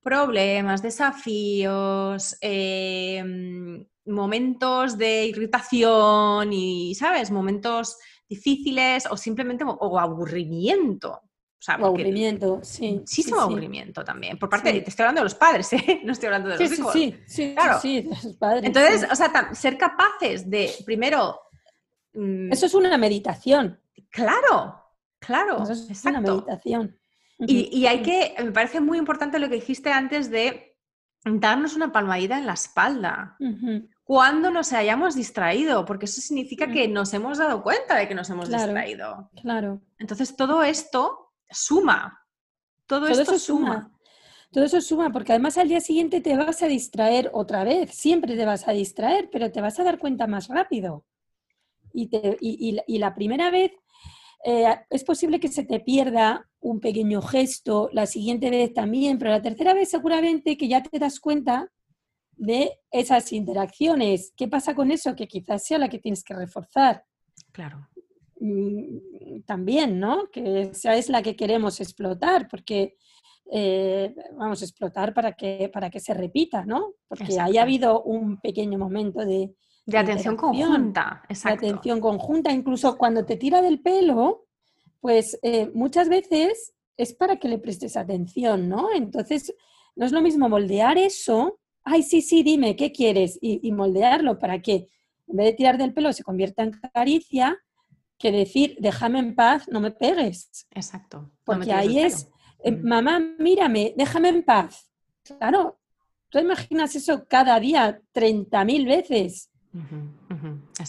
problemas, desafíos, em, momentos de irritación y, ¿sabes? Momentos difíciles o simplemente o aburrimiento aburrimiento, sí. Muchísimo aburrimiento también. Por parte, de, te estoy hablando de los padres, ¿eh? No estoy hablando de los hijos. Sí, sí, claro. sí, de los padres. Entonces, o sea, ser capaces de, primero... Mm, Eso es una meditación. Claro, claro. Eso es una meditación. Y, hay que, me parece muy importante lo que dijiste antes de darnos una palmadita en la espalda. Cuando nos hayamos distraído, porque eso significa que nos hemos dado cuenta de que nos hemos distraído. Claro. Entonces todo esto suma. Todo, esto suma. Todo eso suma, porque además al día siguiente te vas a distraer otra vez. Siempre te vas a distraer, pero te vas a dar cuenta más rápido. Y, y la primera vez eh, es posible que se te pierda un pequeño gesto, la siguiente vez también, pero la tercera vez seguramente que ya te das cuenta de esas interacciones. ¿Qué pasa con eso? Que quizás sea la que tienes que reforzar. Claro. Mm, también, ¿no? Que esa es la que queremos explotar, porque eh, vamos a explotar para que, para que se repita, ¿no? Porque haya habido un pequeño momento de, de atención conjunta, exacto. De atención conjunta, incluso cuando te tira del pelo, pues eh, muchas veces es para que le prestes atención, ¿no? Entonces, no es lo mismo moldear eso, ay, sí, sí, dime, ¿qué quieres? Y, moldearlo para que en vez de tirar del pelo se convierta en caricia, que decir, déjame en paz, no me pegues. Exacto. Porque ahí es, eh, mm. mamá, mírame, déjame en paz. Claro, tú imaginas eso cada día 30.000 veces.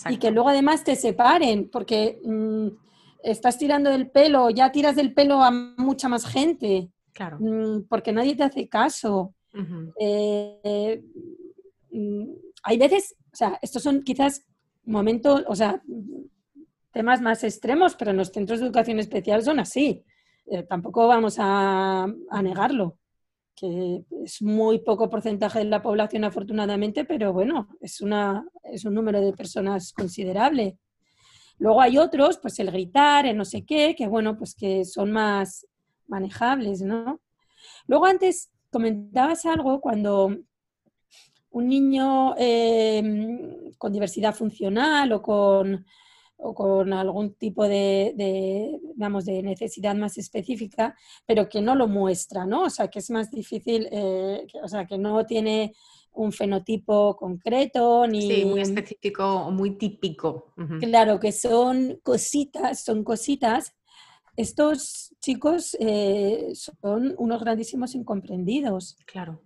Y que luego además te separen, porque mm, estás tirando del pelo, ya tiras del pelo a mucha más gente. Claro. Mm, porque nadie te hace caso. Eh, mm, hay veces, o sea, estos son quizás momentos, o sea, temas más extremos, pero en los centros de educación especial son así. Eh, tampoco vamos a negarlo que es muy poco porcentaje de la población afortunadamente, pero bueno, es, una, es un número de personas considerable. Luego hay otros, pues el gritar, el no sé qué, que bueno, pues que son más manejables, ¿no? Luego antes comentabas algo cuando un niño eh, con diversidad funcional o con o con algún tipo de, de, de necesidad más específica, pero que no lo muestra, ¿no? O sea, que es más difícil, eh, o sea, que no tiene un fenotipo concreto ni... Sí, muy específico o muy típico. Claro, que son cositas, son cositas. Estos chicos eh, son unos grandísimos incomprendidos. Claro.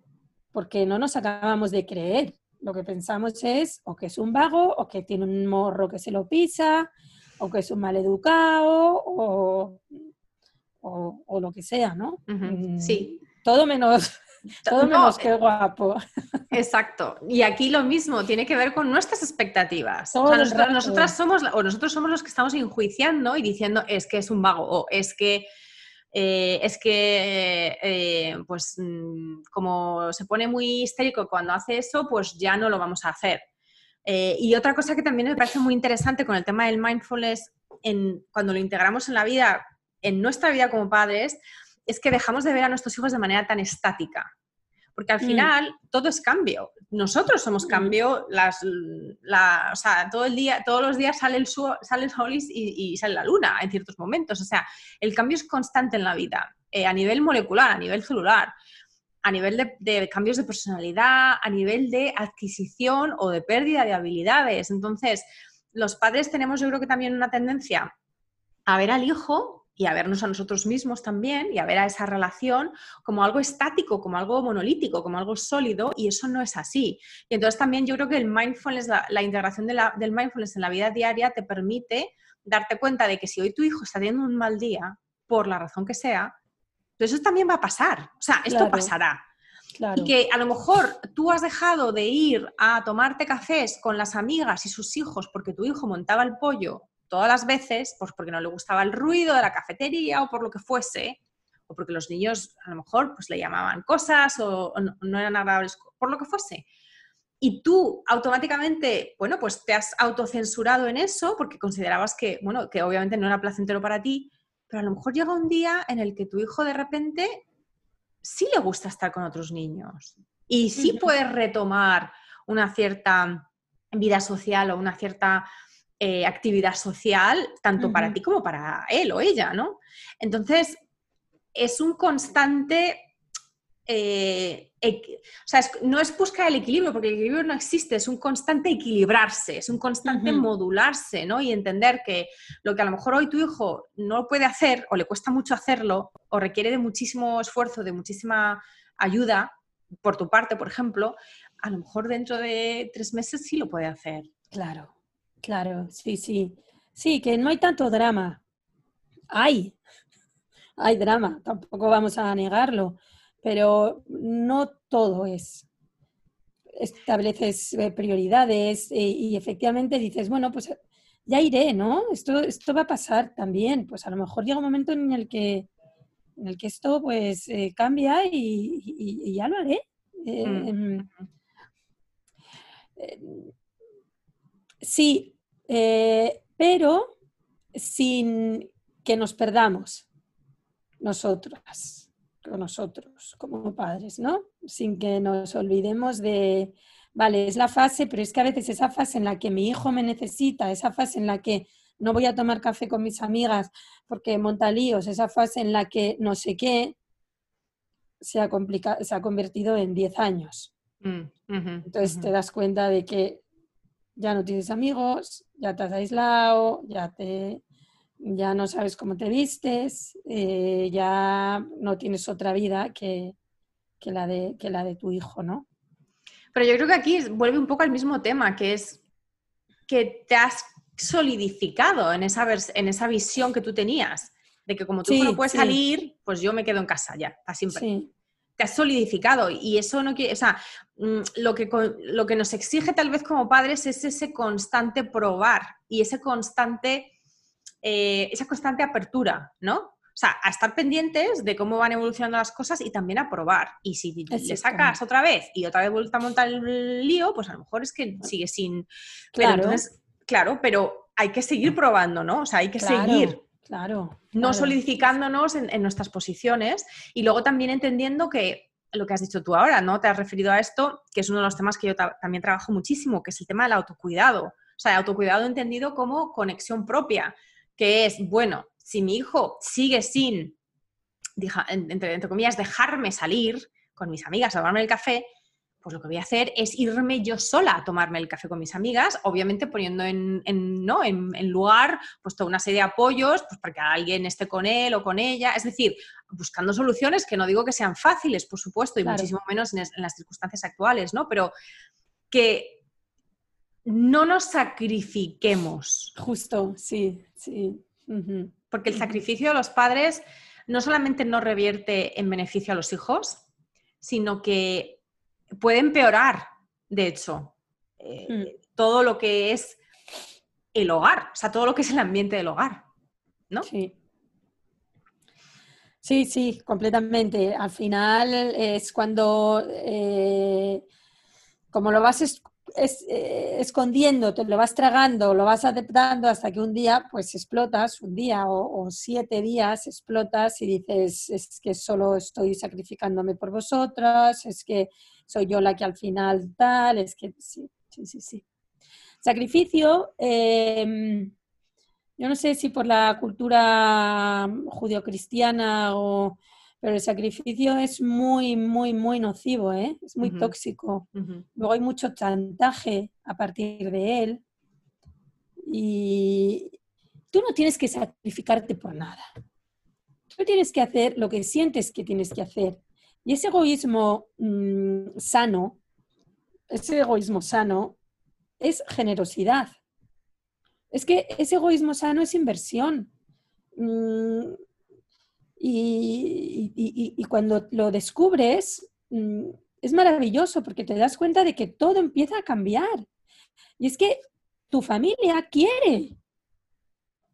Porque no nos acabamos de creer lo que pensamos es o que es un vago, o que tiene un morro que se lo pisa, o que es un maleducado, o, o, lo que sea, ¿no? Mm, sí. Todo menos, todo menos que guapo. Exacto. Y aquí lo mismo, tiene que ver con nuestras expectativas. O nosotros, nosotras somos, o nosotros somos los que estamos enjuiciando y diciendo es que es un vago, o es que eh, es que, eh, pues, mm, como se pone muy histérico cuando hace eso, pues ya no lo vamos a hacer. Eh, y otra cosa que también me parece muy interesante con el tema del mindfulness, cuando lo integramos en la vida, en nuestra vida como padres, es que dejamos de ver a nuestros hijos de manera tan estática. Porque al mm. final todo es cambio. Nosotros somos mm. cambio, las, o sea, todo el día, todos los días sale el, sol, sale el sol y, sale la luna en ciertos momentos. O sea, el cambio es constante en la vida, eh, a nivel molecular, a nivel celular, a nivel de, de, cambios de personalidad, a nivel de adquisición o de pérdida de habilidades. Entonces, los padres tenemos yo creo que también una tendencia a ver al hijo y a vernos a nosotros mismos también y a ver a esa relación como algo estático, como algo monolítico, como algo sólido y eso no es así. Y entonces también yo creo que el mindfulness, la, integración del mindfulness en la vida diaria te permite darte cuenta de que si hoy tu hijo está teniendo un mal día, por la razón que sea, pues eso también va a pasar. O sea, esto pasará. Y que a lo mejor tú has dejado de ir a tomarte cafés con las amigas y sus hijos porque tu hijo montaba el pollo todas las veces, pues porque no le gustaba el ruido de la cafetería o por lo que fuese, o porque los niños a lo mejor pues le llamaban cosas o, no, eran agradables, por lo que fuese. Y tú automáticamente, bueno, pues te has autocensurado en eso porque considerabas que, bueno, que obviamente no era placentero para ti, pero a lo mejor llega un día en el que tu hijo de repente sí le gusta estar con otros niños y sí puede retomar una cierta vida social o una cierta eh, actividad social, tanto para ti como para él o ella, ¿no? Entonces, es un constante eh, o sea, no es buscar el equilibrio, porque el equilibrio no existe, es un constante equilibrarse, es un constante modularse, ¿no? Y entender que lo que a lo mejor hoy tu hijo no puede hacer o le cuesta mucho hacerlo o requiere de muchísimo esfuerzo, de muchísima ayuda por tu parte, por ejemplo, a lo mejor dentro de tres meses sí lo puede hacer. Claro, claro, sí, sí. Sí, que no hay tanto drama. Hay, hay drama, tampoco vamos a negarlo, pero no todo es. Estableces eh, prioridades eh, y, efectivamente dices, bueno, pues ya iré, ¿no? Esto, esto va a pasar también. Pues a lo mejor llega un momento en el que, en el que esto pues eh, cambia y, ya lo haré. Mm. Em, sí, pero sin que nos perdamos nosotras, nosotros como padres, ¿no? Sin que nos olvidemos de, vale, es la fase, pero es que a veces esa fase en la que mi hijo me necesita, esa fase en la que no voy a tomar café con mis amigas porque monta líos, esa fase en la que no sé qué, se ha, se ha convertido en 10 años. Mm, Entonces te das cuenta de que ya no tienes amigos, ya te has aislado, ya te ya no sabes cómo te vistes, eh, ya no tienes otra vida que, la de, que la de tu hijo, ¿no? Pero yo creo que aquí vuelve un poco al mismo tema, que es que te has solidificado en esa, en esa visión que tú tenías, de que como tú no puedes salir, pues yo me quedo en casa ya, para siempre. Te has solidificado y eso no quiere, o sea, mm, lo que, lo que nos exige tal vez como padres es ese constante probar y ese constante eh, esa constante apertura, ¿no? O sea, a estar pendientes de cómo van evolucionando las cosas y también a probar. Y si le sacas otra vez y otra vez vuelta a montar el lío, pues a lo mejor es que sigue sin. Claro, claro, pero hay que seguir probando, ¿no? O sea, hay que seguir. Claro. No solidificándonos en, nuestras posiciones y luego también entendiendo que lo que has dicho tú ahora, ¿no? Te has referido a esto, que es uno de los temas que yo también trabajo muchísimo, que es el tema del autocuidado. O sea, el autocuidado entendido como conexión propia que es, bueno, si mi hijo sigue sin, entre, comillas, dejarme salir con mis amigas a tomarme el café, pues lo que voy a hacer es irme yo sola a tomarme el café con mis amigas, obviamente poniendo en, ¿no? en, lugar pues, toda una serie de apoyos pues, para que alguien esté con él o con ella, es decir, buscando soluciones que no digo que sean fáciles, por supuesto, y muchísimo menos en, en, las circunstancias actuales, ¿no? Pero que no nos sacrifiquemos. Justo, sí, sí. Porque el sacrificio de los padres no solamente no revierte en beneficio a los hijos, sino que puede empeorar, de hecho, eh, mm. todo lo que es el hogar, o sea, todo lo que es el ambiente del hogar, ¿no? Sí. Sí, sí, completamente. Al final es cuando, eh, como lo vas es, eh, escondiendo, te lo vas tragando, lo vas aceptando hasta que un día pues explotas, un día o, siete días explotas y dices, es que solo estoy sacrificándome por vosotras, es que soy yo la que al final tal, es que sí, sí, sí, sí. Sacrificio, em, yo no sé si por la cultura judio-cristiana o pero el sacrificio es muy, muy, muy nocivo, ¿eh? es muy tóxico. Luego hay mucho chantaje a partir de él. Y tú no tienes que sacrificarte por nada. Tú tienes que hacer lo que sientes que tienes que hacer. Y ese egoísmo mm, sano, ese egoísmo sano es generosidad. Es que ese egoísmo sano es inversión. Mm, y, cuando lo descubres, mm, es maravilloso porque te das cuenta de que todo empieza a cambiar. Y es que tu familia quiere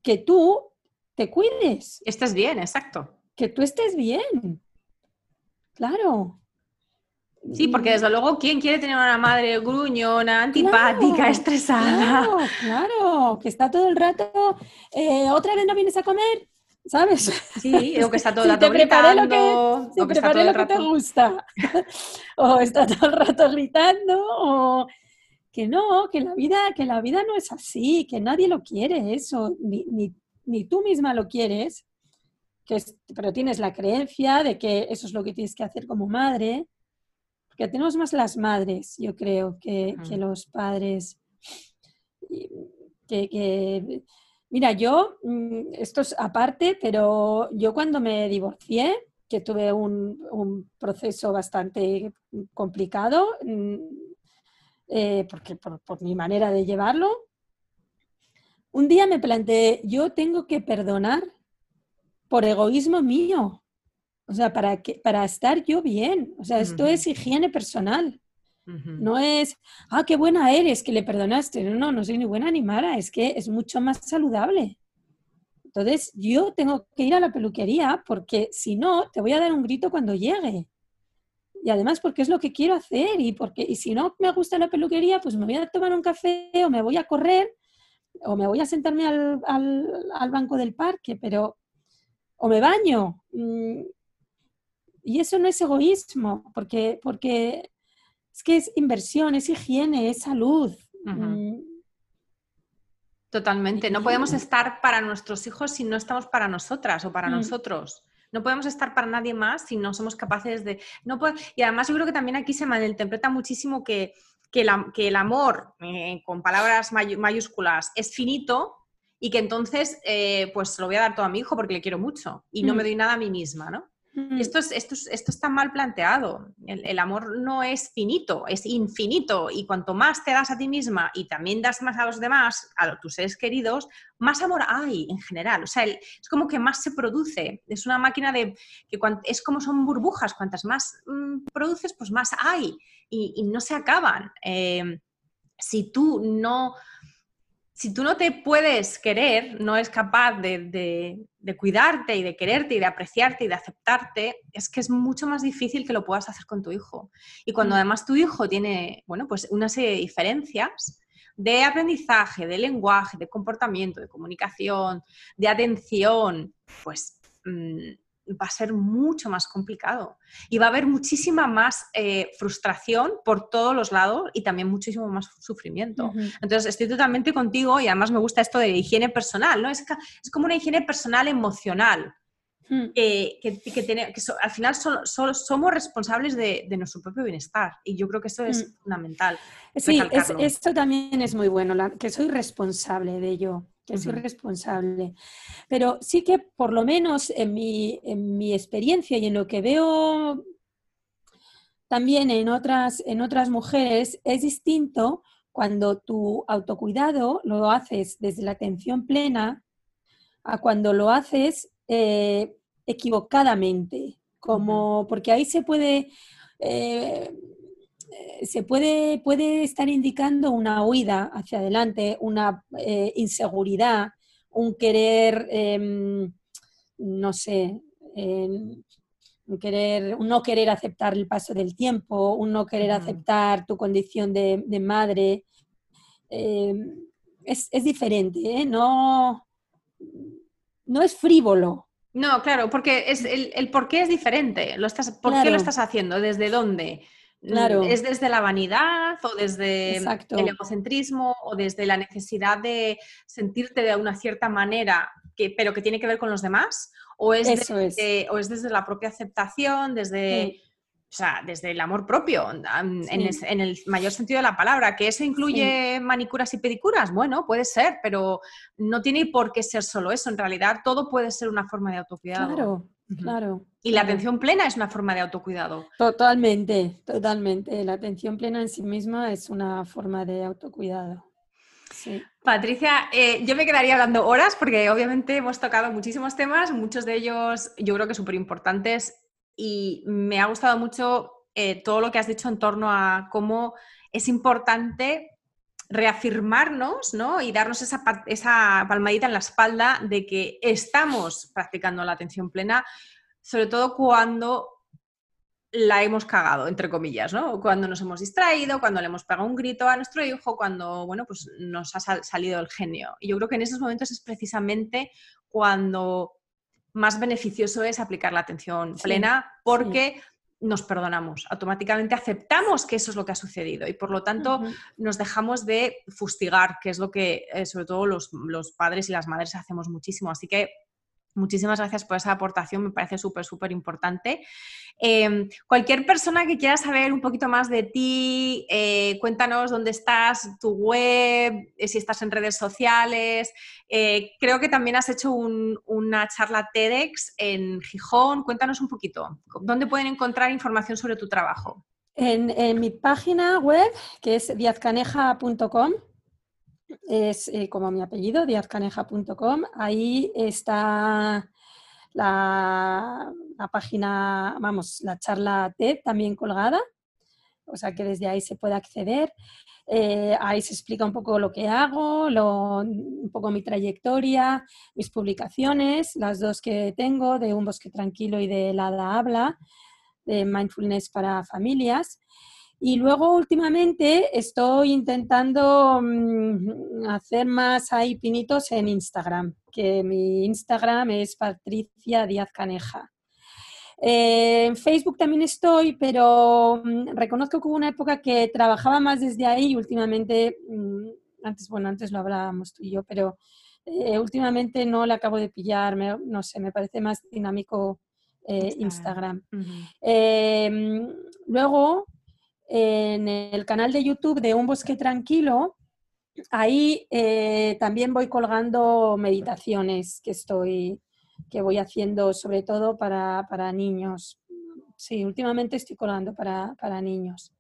que tú te cuides. Estés bien, exacto. Que tú estés bien. Claro. Sí, porque desde luego, ¿quién quiere tener una madre gruñona, antipática, estresada? Claro, claro, que está todo el rato, eh, ¿otra vez no vienes a comer? ¿sabes? Sí, o que está todo el rato gritando. Lo que, o que está todo lo que te gusta. o está todo el rato gritando, o que no, que la vida, que la vida no es así, que nadie lo quiere eso, ni, ni, ni tú misma lo quieres. Que pero tienes la creencia de que eso es lo que tienes que hacer como madre, porque tenemos más las madres, yo creo, que, los padres. Que, mira, yo, mm, esto es aparte, pero yo cuando me divorcié, que tuve un, proceso bastante complicado, mm, eh, porque por, por mi manera de llevarlo, un día me planteé, yo tengo que perdonar por egoísmo mío. O sea, para, que, para estar yo bien. O sea, esto es higiene personal. No es, ah, qué buena eres que le perdonaste. No, no, no soy ni buena ni mala. Es que es mucho más saludable. Entonces, yo tengo que ir a la peluquería porque si no, te voy a dar un grito cuando llegue. Y además porque es lo que quiero hacer y porque y si no me gusta la peluquería, pues me voy a tomar un café o me voy a correr o me voy a sentarme al, al banco del parque, pero o me baño. Mm, y eso no es egoísmo, porque, porque es que es inversión, es higiene, es salud. Mm. Totalmente. No podemos estar para nuestros hijos si no estamos para nosotras o para mm. nosotros. No podemos estar para nadie más si no somos capaces de... No Y además yo creo que también aquí se malinterpreta muchísimo que, que, que el amor, eh, con palabras mayúsculas, es finito y que entonces eh, pues lo voy a dar todo a mi hijo porque le quiero mucho y no me mm. doy nada a mí misma, ¿no? Mm. Esto, es, esto, esto está mal planteado. El, amor no es finito, es infinito. Y cuanto más te das a ti misma y también das más a los demás, a tus seres queridos, más amor hay en general. O sea, es como que más se produce. Es una máquina de que es como son burbujas. Cuantas más mm, produces, pues más hay y, no se acaban. Eh, si tú no si tú no te puedes querer, no es capaz de, cuidarte y de quererte y de apreciarte y de aceptarte, es que es mucho más difícil que lo puedas hacer con tu hijo. Y cuando mm. además tu hijo tiene, bueno, pues una serie de diferencias de aprendizaje, de lenguaje, de comportamiento, de comunicación, de atención, pues mm, va a ser mucho más complicado y va a haber muchísima más eh, frustración por todos los lados y también muchísimo más sufrimiento. Entonces, estoy totalmente contigo y además me gusta esto de higiene personal, ¿no? Es, es como una higiene personal emocional. Hmm. que, que, al final somos responsables de, nuestro propio bienestar y yo creo que eso es hmm. fundamental. Sí, esto también es muy bueno, que soy responsable de ello que soy responsable. Pero sí que por lo menos en mi, en mi, experiencia y en lo que veo también en otras, en otras mujeres, es distinto cuando tu autocuidado lo haces desde la atención plena a cuando lo haces eh, equivocadamente, como porque ahí se puede... Eh, se puede, puede estar indicando una huida hacia adelante, una eh, inseguridad, un querer, em, no sé, em, un querer, no querer aceptar el paso del tiempo, un no querer aceptar tu condición de, madre. Em, es, diferente, ¿eh? no, no es frívolo. No, claro, porque es, el, por qué es diferente. Lo estás, ¿Por qué lo estás haciendo? ¿Desde dónde? Claro. ¿Es desde la vanidad o desde el egocentrismo o desde la necesidad de sentirte de una cierta manera, que, pero que tiene que ver con los demás? ¿O es, desde, O es desde la propia aceptación, desde, desde el amor propio, en, el, mayor sentido de la palabra? ¿Que eso incluye manicuras y pedicuras? Bueno, puede ser, pero no tiene por qué ser solo eso. En realidad, todo puede ser una forma de autocuidado. Claro, claro. Y la atención plena es una forma de autocuidado. Totalmente, totalmente. La atención plena en sí misma es una forma de autocuidado. Patricia, eh, yo me quedaría hablando horas porque obviamente hemos tocado muchísimos temas, muchos de ellos yo creo que súper importantes y me ha gustado mucho eh, todo lo que has dicho en torno a cómo es importante reafirmarnos ¿no? y darnos esa, esa palmadita en la espalda de que estamos practicando la atención plena sobre todo cuando la hemos cagado, entre comillas, ¿no? Cuando nos hemos distraído, cuando le hemos pegado un grito a nuestro hijo, cuando, bueno, pues nos ha salido el genio. Y yo creo que en esos momentos es precisamente cuando más beneficioso es aplicar la atención plena porque nos perdonamos, automáticamente aceptamos que eso es lo que ha sucedido y por lo tanto nos dejamos de fustigar, que es lo que eh, sobre todo los, los padres y las madres hacemos muchísimo. Así que Muchísimas gracias por esa aportación, me parece súper, súper importante. Em, cualquier persona que quiera saber un poquito más de ti, eh, cuéntanos dónde estás, tu web, eh, si estás en redes sociales. Eh, creo que también has hecho una charla TEDx en Gijón. Cuéntanos un poquito, ¿dónde pueden encontrar información sobre tu trabajo? En, en mi página web, que es diazcaneja.com, es eh, como mi apellido, diazcaneja.com. Ahí está la, página, vamos, la charla TED también colgada, o sea que desde ahí se puede acceder. Eh, ahí se explica un poco lo que hago, un poco mi trayectoria, mis publicaciones, las dos que tengo, de Un Bosque Tranquilo y de La Habla, de Mindfulness para Familias. Y luego últimamente estoy intentando mm, hacer más ahí pinitos en Instagram, que mi Instagram es Patricia Díaz Caneja. Eh, en Facebook también estoy, pero mm, reconozco que hubo una época que trabajaba más desde ahí y últimamente, mm, antes, bueno, antes lo hablábamos tú y yo, pero eh, últimamente no le acabo de pillar, no sé, me parece más dinámico eh, Instagram. luego, en el canal de YouTube de Un Bosque Tranquilo, ahí eh, también voy colgando meditaciones que estoy, que voy haciendo sobre todo para, para niños. Sí, últimamente estoy colgando para, para niños.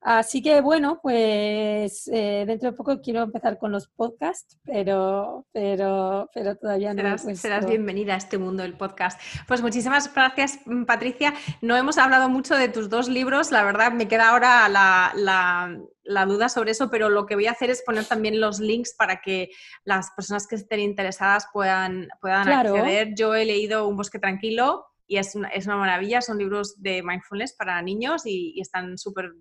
Así que bueno, pues eh, dentro de poco quiero empezar con los podcasts, pero, pero, pero todavía no. Serás, bienvenida a este mundo del podcast. Pues muchísimas gracias, mm, Patricia. No hemos hablado mucho de tus dos libros, la verdad me queda ahora la, duda sobre eso, pero lo que voy a hacer es poner también los links para que las personas que estén interesadas puedan, puedan acceder. Yo he leído Un bosque tranquilo y es una, es una, maravilla, son libros de mindfulness para niños y, están súper,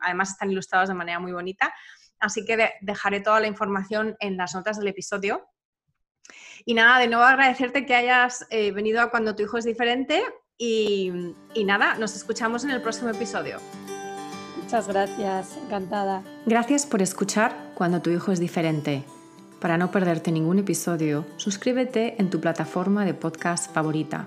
además están ilustrados de manera muy bonita. Así que dejaré toda la información en las notas del episodio. Y nada, de nuevo agradecerte que hayas eh, venido a Cuando tu hijo es diferente y, y nada, nos escuchamos en el próximo episodio. Muchas gracias, encantada. Gracias por escuchar Cuando tu hijo es diferente. Para no perderte ningún episodio, suscríbete en tu plataforma de podcast favorita